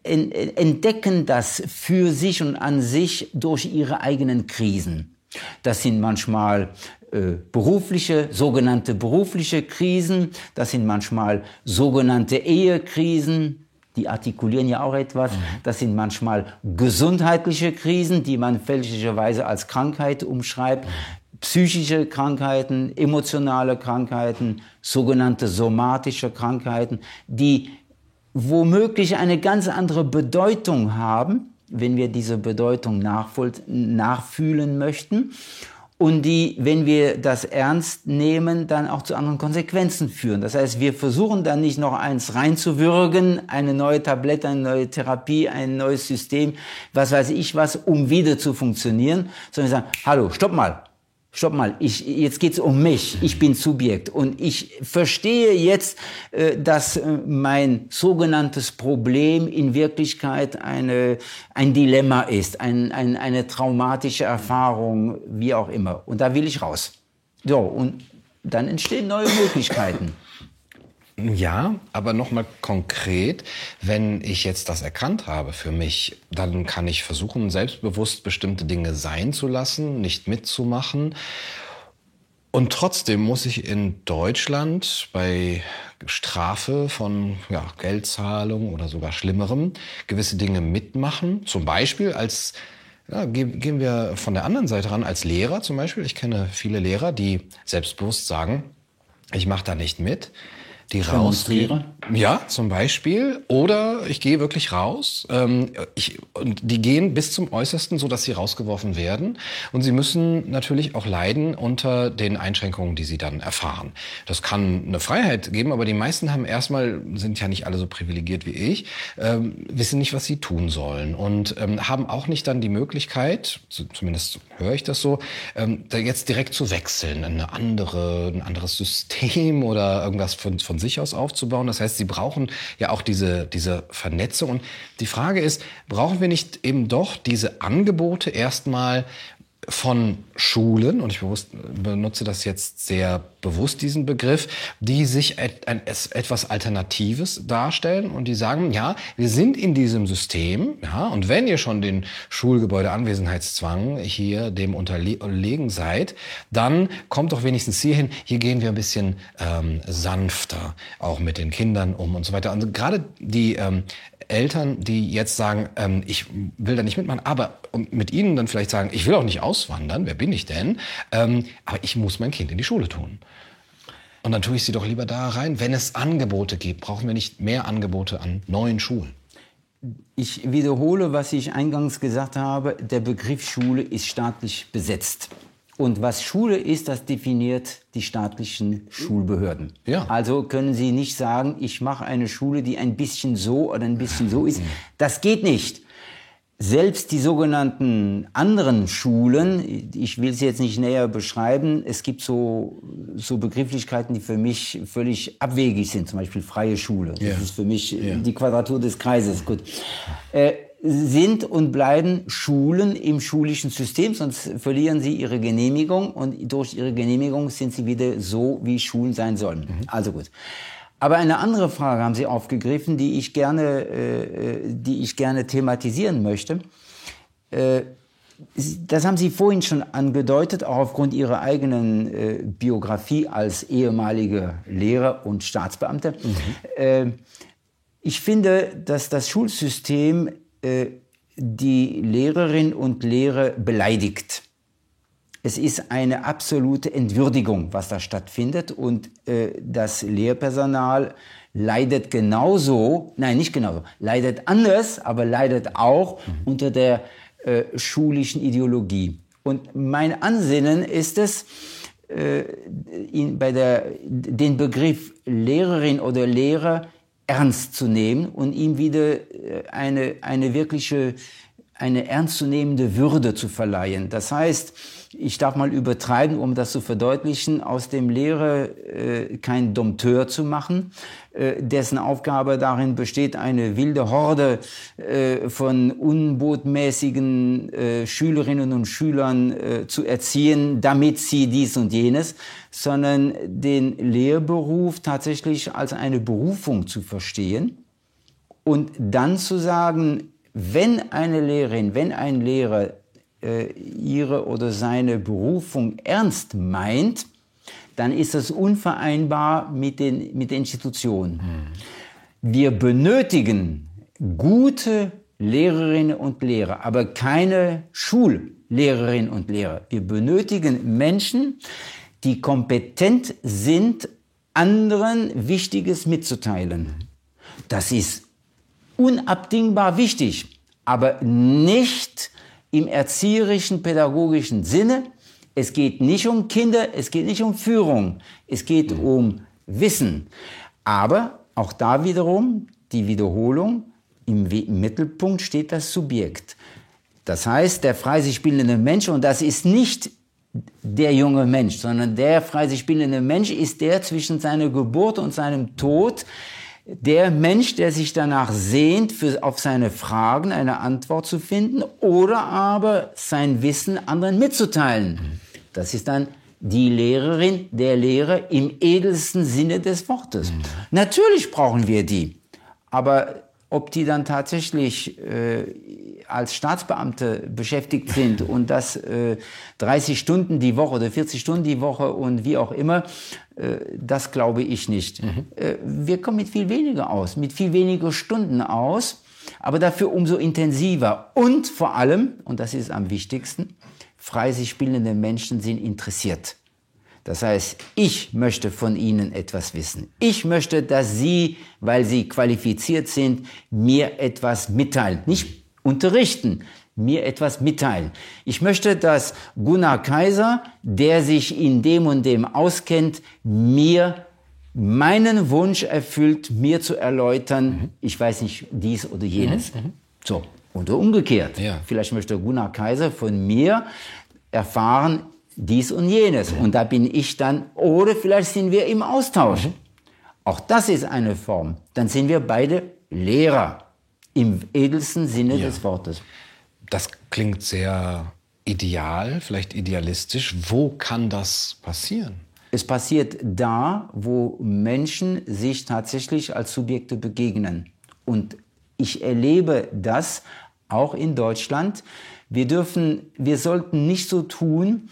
entdecken das für sich und an sich durch ihre eigenen Krisen. Das sind manchmal äh, berufliche, sogenannte berufliche Krisen, das sind manchmal sogenannte Ehekrisen, die artikulieren ja auch etwas. Mhm. Das sind manchmal gesundheitliche Krisen, die man fälschlicherweise als Krankheit umschreibt. Mhm. Psychische Krankheiten, emotionale Krankheiten, sogenannte somatische Krankheiten, die womöglich eine ganz andere Bedeutung haben, wenn wir diese Bedeutung nachfühlen möchten und die, wenn wir das ernst nehmen, dann auch zu anderen Konsequenzen führen. Das heißt, wir versuchen dann nicht noch eins reinzuwürgen, eine neue Tablette, eine neue Therapie, ein neues System, was weiß ich was, um wieder zu funktionieren, sondern wir sagen, hallo, stopp mal, Stopp mal, ich, jetzt geht's um mich. Ich bin Subjekt und ich verstehe jetzt, äh, dass äh, mein sogenanntes Problem in Wirklichkeit eine, ein Dilemma ist, ein, ein, eine traumatische Erfahrung, wie auch immer. Und da will ich raus. So, und dann entstehen neue Möglichkeiten. Ja, aber nochmal konkret, wenn ich jetzt das erkannt habe für mich, dann kann ich versuchen, selbstbewusst bestimmte Dinge sein zu lassen, nicht mitzumachen. Und trotzdem muss ich in Deutschland bei Strafe von ja, Geldzahlung oder sogar Schlimmerem gewisse Dinge mitmachen. Zum Beispiel als ja, gehen wir von der anderen Seite ran, als Lehrer zum Beispiel. Ich kenne viele Lehrer, die selbstbewusst sagen, ich mache da nicht mit die rausgehen. Ja, zum Beispiel. Oder ich gehe wirklich raus. Ähm, ich, und die gehen bis zum Äußersten, so dass sie rausgeworfen werden. Und sie müssen natürlich auch leiden unter den Einschränkungen, die sie dann erfahren. Das kann eine Freiheit geben, aber die meisten haben erstmal, sind ja nicht alle so privilegiert wie ich, ähm, wissen nicht, was sie tun sollen. Und ähm, haben auch nicht dann die Möglichkeit, zumindest höre ich das so, ähm, da jetzt direkt zu wechseln, eine andere, ein anderes System oder irgendwas von, von sich aus aufzubauen. Das heißt, sie brauchen ja auch diese, diese Vernetzung. Und die Frage ist, brauchen wir nicht eben doch diese Angebote erstmal von Schulen, und ich bewusst, benutze das jetzt sehr bewusst, diesen Begriff, die sich et, ein, etwas Alternatives darstellen und die sagen, ja, wir sind in diesem System, ja, und wenn ihr schon den Schulgebäudeanwesenheitszwang hier dem unterlegen seid, dann kommt doch wenigstens hierhin, hier gehen wir ein bisschen ähm, sanfter auch mit den Kindern um und so weiter. Und gerade die ähm, Eltern, die jetzt sagen, ähm, ich will da nicht mitmachen, aber mit ihnen dann vielleicht sagen, ich will auch nicht auswandern, wer bin ich denn? Ähm, aber ich muss mein Kind in die Schule tun. Und dann tue ich sie doch lieber da rein. Wenn es Angebote gibt, brauchen wir nicht mehr Angebote an neuen Schulen. Ich wiederhole, was ich eingangs gesagt habe. Der Begriff Schule ist staatlich besetzt. Und was Schule ist, das definiert die staatlichen Schulbehörden. Ja. Also können Sie nicht sagen, ich mache eine Schule, die ein bisschen so oder ein bisschen so ist. Das geht nicht. Selbst die sogenannten anderen Schulen, ich will sie jetzt nicht näher beschreiben, es gibt so, so Begrifflichkeiten, die für mich völlig abwegig sind, zum Beispiel freie Schule. Das ja. ist für mich ja. die Quadratur des Kreises. Gut. Äh, sind und bleiben Schulen im schulischen System, sonst verlieren sie ihre Genehmigung und durch ihre Genehmigung sind sie wieder so, wie Schulen sein sollen. Mhm. Also gut. Aber eine andere Frage haben Sie aufgegriffen, die ich gerne, äh, die ich gerne thematisieren möchte. Äh, das haben Sie vorhin schon angedeutet, auch aufgrund Ihrer eigenen äh, Biografie als ehemalige Lehrer und Staatsbeamte. Mhm. Äh, ich finde, dass das Schulsystem äh, die Lehrerinnen und Lehrer beleidigt. Es ist eine absolute Entwürdigung, was da stattfindet. Und äh, das Lehrpersonal leidet genauso, nein, nicht genauso, leidet anders, aber leidet auch mhm. unter der äh, schulischen Ideologie. Und mein Ansinnen ist es, äh, in, bei der, den Begriff Lehrerin oder Lehrer ernst zu nehmen und ihm wieder äh, eine, eine wirkliche, eine ernstzunehmende Würde zu verleihen. Das heißt, ich darf mal übertreiben, um das zu verdeutlichen, aus dem Lehrer äh, kein Dompteur zu machen, äh, dessen Aufgabe darin besteht, eine wilde Horde äh, von unbotmäßigen äh, Schülerinnen und Schülern äh, zu erziehen, damit sie dies und jenes, sondern den Lehrberuf tatsächlich als eine Berufung zu verstehen und dann zu sagen, wenn eine Lehrerin, wenn ein Lehrer äh, ihre oder seine Berufung ernst meint, dann ist das unvereinbar mit den, mit den Institutionen. Mhm. Wir benötigen gute Lehrerinnen und Lehrer, aber keine Schullehrerinnen und Lehrer. Wir benötigen Menschen, die kompetent sind, anderen Wichtiges mitzuteilen. Das ist unabdingbar wichtig. aber nicht im erzieherischen, pädagogischen Sinne. Es geht nicht um Kinder, es geht nicht um Führung, es geht um Wissen. Aber auch da wiederum die Wiederholung, im, Mittelpunkt steht das Subjekt. Das heißt, der frei sich bildende Mensch, und das ist nicht der junge Mensch, sondern der frei sich bildende Mensch ist der zwischen seiner Geburt und seinem Tod, der Mensch, der sich danach sehnt, für, auf seine Fragen eine Antwort zu finden oder aber sein Wissen anderen mitzuteilen. Das ist dann die Lehrerin, der Lehrer im edelsten Sinne des Wortes. Mhm. Natürlich brauchen wir die, aber ob die dann tatsächlich äh, als Staatsbeamte beschäftigt sind und das äh, 30 Stunden die Woche oder 40 Stunden die Woche und wie auch immer, äh, das glaube ich nicht. Mhm. Äh, wir kommen mit viel weniger aus, mit viel weniger Stunden aus, aber dafür umso intensiver. Und vor allem, und das ist am wichtigsten, frei sich bildende Menschen sind interessiert. Das heißt, ich möchte von Ihnen etwas wissen. Ich möchte, dass Sie, weil Sie qualifiziert sind, mir etwas mitteilen. Nicht unterrichten, mir etwas mitteilen. Ich möchte, dass Gunnar Kaiser, der sich in dem und dem auskennt, mir meinen Wunsch erfüllt, mir zu erläutern, mhm. ich weiß nicht, dies oder jenes. Mhm. mhm. So. Oder umgekehrt. Ja. Vielleicht möchte Gunnar Kaiser von mir erfahren, dies und jenes. Und da bin ich dann, oder vielleicht sind wir im Austausch. Mhm. Auch das ist eine Form. Dann sind wir beide Lehrer im edelsten Sinne ja. des Wortes. Das klingt sehr ideal, vielleicht idealistisch. Wo kann das passieren? Es passiert da, wo Menschen sich tatsächlich als Subjekte begegnen. Und ich erlebe das auch in Deutschland. Wir dürfen, wir sollten nicht so tun,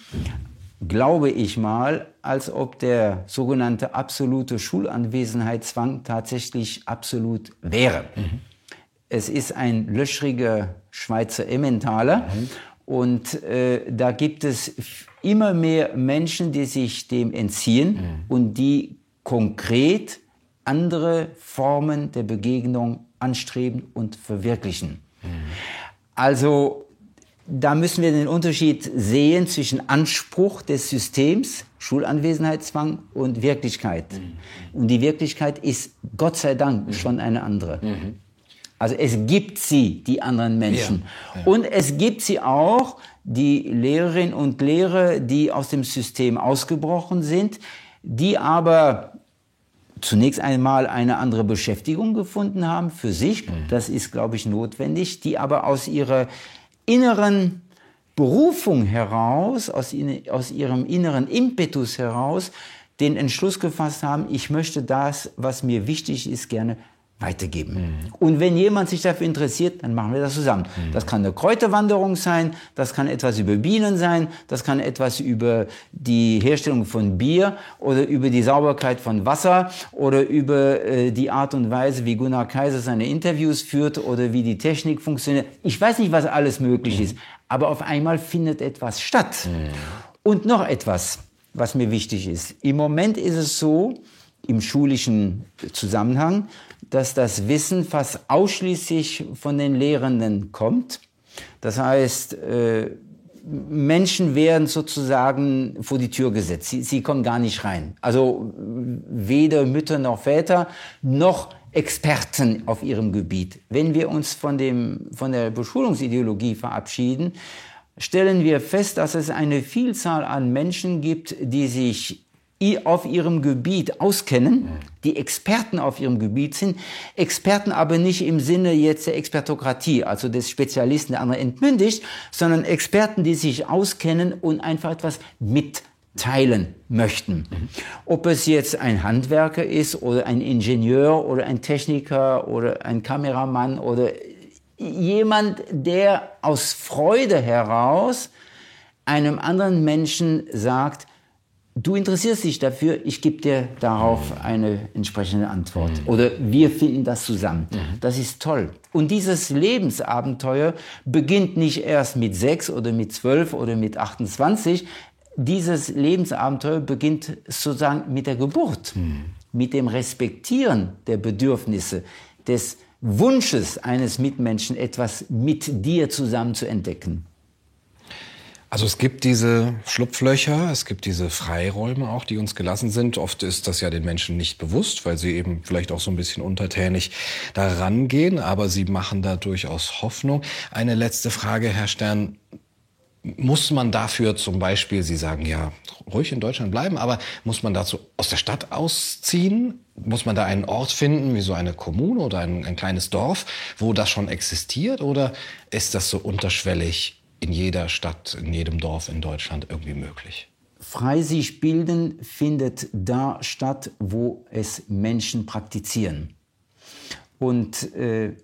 glaube ich mal, als ob der sogenannte absolute Schulanwesenheitszwang tatsächlich absolut wäre. Mhm. Es ist ein löchriger Schweizer Emmentaler mhm. und äh, da gibt es immer mehr Menschen, die sich dem entziehen mhm. und die konkret andere Formen der Begegnung anstreben und verwirklichen. Mhm. Also da müssen wir den Unterschied sehen zwischen Anspruch des Systems, Schulanwesenheitszwang und Wirklichkeit. Mhm. Und die Wirklichkeit ist Gott sei Dank mhm. schon eine andere. Also es gibt sie, die anderen Menschen. Ja, ja. Und es gibt sie auch, die Lehrerinnen und Lehrer, die aus dem System ausgebrochen sind, die aber zunächst einmal eine andere Beschäftigung gefunden haben für sich. Mhm. Das ist, glaube ich, notwendig. Die aber aus ihrer inneren Berufung heraus, aus, aus ihrem inneren Impetus heraus, den Entschluss gefasst haben, ich möchte das, was mir wichtig ist, gerne weitergeben. Mhm. Und wenn jemand sich dafür interessiert, dann machen wir das zusammen. Mhm. Das kann eine Kräuterwanderung sein, das kann etwas über Bienen sein, das kann etwas über die Herstellung von Bier oder über die Sauberkeit von Wasser oder über äh, die Art und Weise, wie Gunnar Kaiser seine Interviews führt oder wie die Technik funktioniert. Ich weiß nicht, was alles möglich mhm. ist, aber auf einmal findet etwas statt. Mhm. Und noch etwas, was mir wichtig ist. Im Moment ist es so, im schulischen Zusammenhang, dass das Wissen fast ausschließlich von den Lehrenden kommt. Das heißt, äh, Menschen werden sozusagen vor die Tür gesetzt. Sie, sie kommen gar nicht rein. Also weder Mütter noch Väter noch Experten auf ihrem Gebiet. Wenn wir uns von, dem, von der Beschulungsideologie verabschieden, stellen wir fest, dass es eine Vielzahl an Menschen gibt, die sich auf ihrem Gebiet auskennen, die Experten auf ihrem Gebiet sind, Experten aber nicht im Sinne jetzt der Expertokratie, also des Spezialisten, der andere entmündigt, sondern Experten, die sich auskennen und einfach etwas mitteilen möchten. Ob es jetzt ein Handwerker ist oder ein Ingenieur oder ein Techniker oder ein Kameramann oder jemand, der aus Freude heraus einem anderen Menschen sagt, du interessierst dich dafür, ich gebe dir darauf eine entsprechende Antwort. Mhm. Oder wir finden das zusammen. Mhm. Das ist toll. Und dieses Lebensabenteuer beginnt nicht erst mit sechs oder mit zwölf oder mit 28. Dieses Lebensabenteuer beginnt sozusagen mit der Geburt, mhm. mit dem Respektieren der Bedürfnisse des Wunsches eines Mitmenschen, etwas mit dir zusammen zu entdecken. Also es gibt diese Schlupflöcher, es gibt diese Freiräume auch, die uns gelassen sind. Oft ist das ja den Menschen nicht bewusst, weil sie eben vielleicht auch so ein bisschen untertänig da rangehen, aber sie machen da durchaus Hoffnung. Eine letzte Frage, Herr Stern. Muss man dafür zum Beispiel, Sie sagen ja, ruhig in Deutschland bleiben, aber muss man dazu aus der Stadt ausziehen? Muss man da einen Ort finden, wie so eine Kommune oder ein, ein kleines Dorf, wo das schon existiert? Oder ist das so unterschwellig in jeder Stadt, in jedem Dorf in Deutschland irgendwie möglich? Frei sich bilden findet da statt, wo es Menschen praktizieren. Und äh,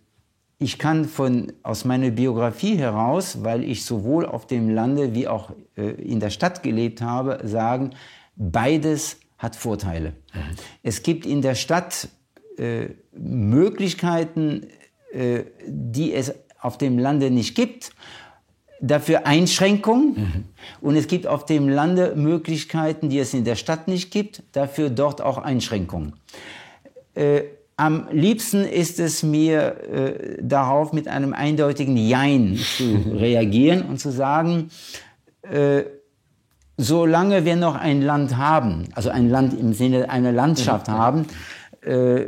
ich kann von, aus meiner Biografie heraus, weil ich sowohl auf dem Lande wie auch äh, in der Stadt gelebt habe, sagen, beides hat Vorteile. Mhm. Es gibt in der Stadt äh, Möglichkeiten, äh, die es auf dem Lande nicht gibt dafür Einschränkungen mhm. und es gibt auf dem Lande Möglichkeiten, die es in der Stadt nicht gibt, dafür dort auch Einschränkungen. Äh, am liebsten ist es mir äh, darauf mit einem eindeutigen Jein zu reagieren und zu sagen, äh, solange wir noch ein Land haben, also ein Land im Sinne einer Landschaft mhm. haben, äh,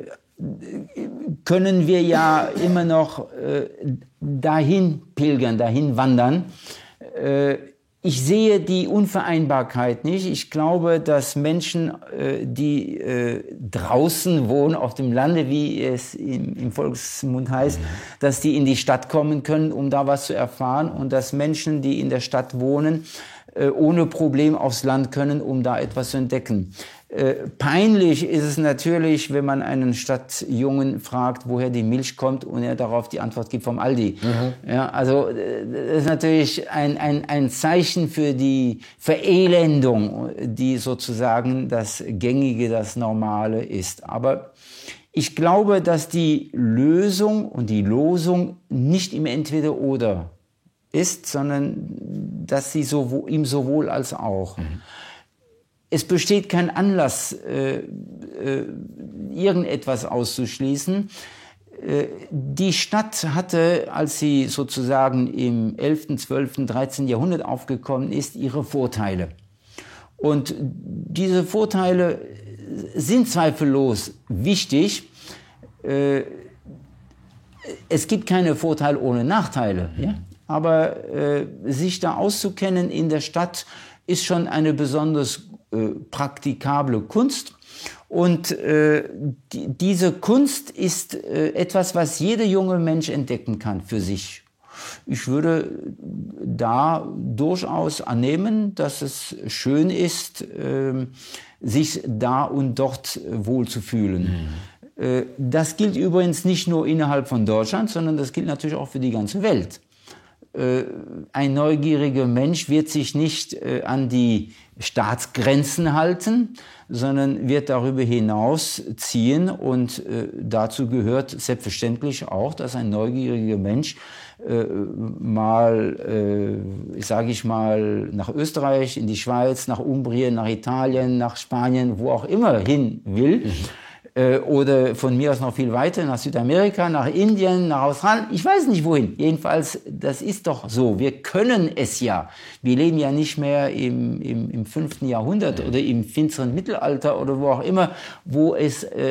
können wir ja immer noch äh, dahin pilgern, dahin wandern. Äh, ich sehe die Unvereinbarkeit nicht. Ich glaube, dass Menschen, äh, die äh, draußen wohnen, auf dem Lande, wie es im, Volksmund heißt, dass die in die Stadt kommen können, um da was zu erfahren und dass Menschen, die in der Stadt wohnen, ohne Problem aufs Land können, um da etwas zu entdecken. Äh, peinlich ist es natürlich, wenn man einen Stadtjungen fragt, woher die Milch kommt und er darauf die Antwort gibt vom Aldi. Mhm. Ja, also äh, das ist natürlich ein, ein, ein Zeichen für die Verelendung, die sozusagen das Gängige, das Normale ist. Aber ich glaube, dass die Lösung und die Losung nicht im Entweder-Oder ist, sondern dass sie sowohl, im sowohl als auch. Mhm es besteht kein Anlass, äh, äh, irgendetwas auszuschließen. Äh, die Stadt hatte, als sie sozusagen im 11., 12., 13. Jahrhundert aufgekommen ist, ihre Vorteile. Und diese Vorteile sind zweifellos wichtig. Äh, es gibt keine Vorteile ohne Nachteile. Ja? Aber äh, sich da auszukennen in der Stadt ist schon eine besonders äh, praktikable Kunst. Und äh, die, diese Kunst ist äh, etwas, was jeder junge Mensch entdecken kann für sich. Ich würde da durchaus annehmen, dass es schön ist, äh, sich da und dort wohl zu fühlen. Mhm. Äh, das gilt übrigens nicht nur innerhalb von Deutschland, sondern das gilt natürlich auch für die ganze Welt. Äh, ein neugieriger Mensch wird sich nicht äh, an die Staatsgrenzen halten, sondern wird darüber hinaus ziehen. Und äh, dazu gehört selbstverständlich auch, dass ein neugieriger Mensch mal, sage ich mal, nach Österreich, in die Schweiz, nach Umbrien, nach Italien, nach Spanien, wo auch immer hin will. Mhm äh, oder von mir aus noch viel weiter nach Südamerika, nach Indien, nach Australien, ich weiß nicht wohin. Jedenfalls, das ist doch so. Wir können es ja. Wir leben ja nicht mehr im, im, im fünften Jahrhundert oder im finsteren Mittelalter oder wo auch immer, wo es äh,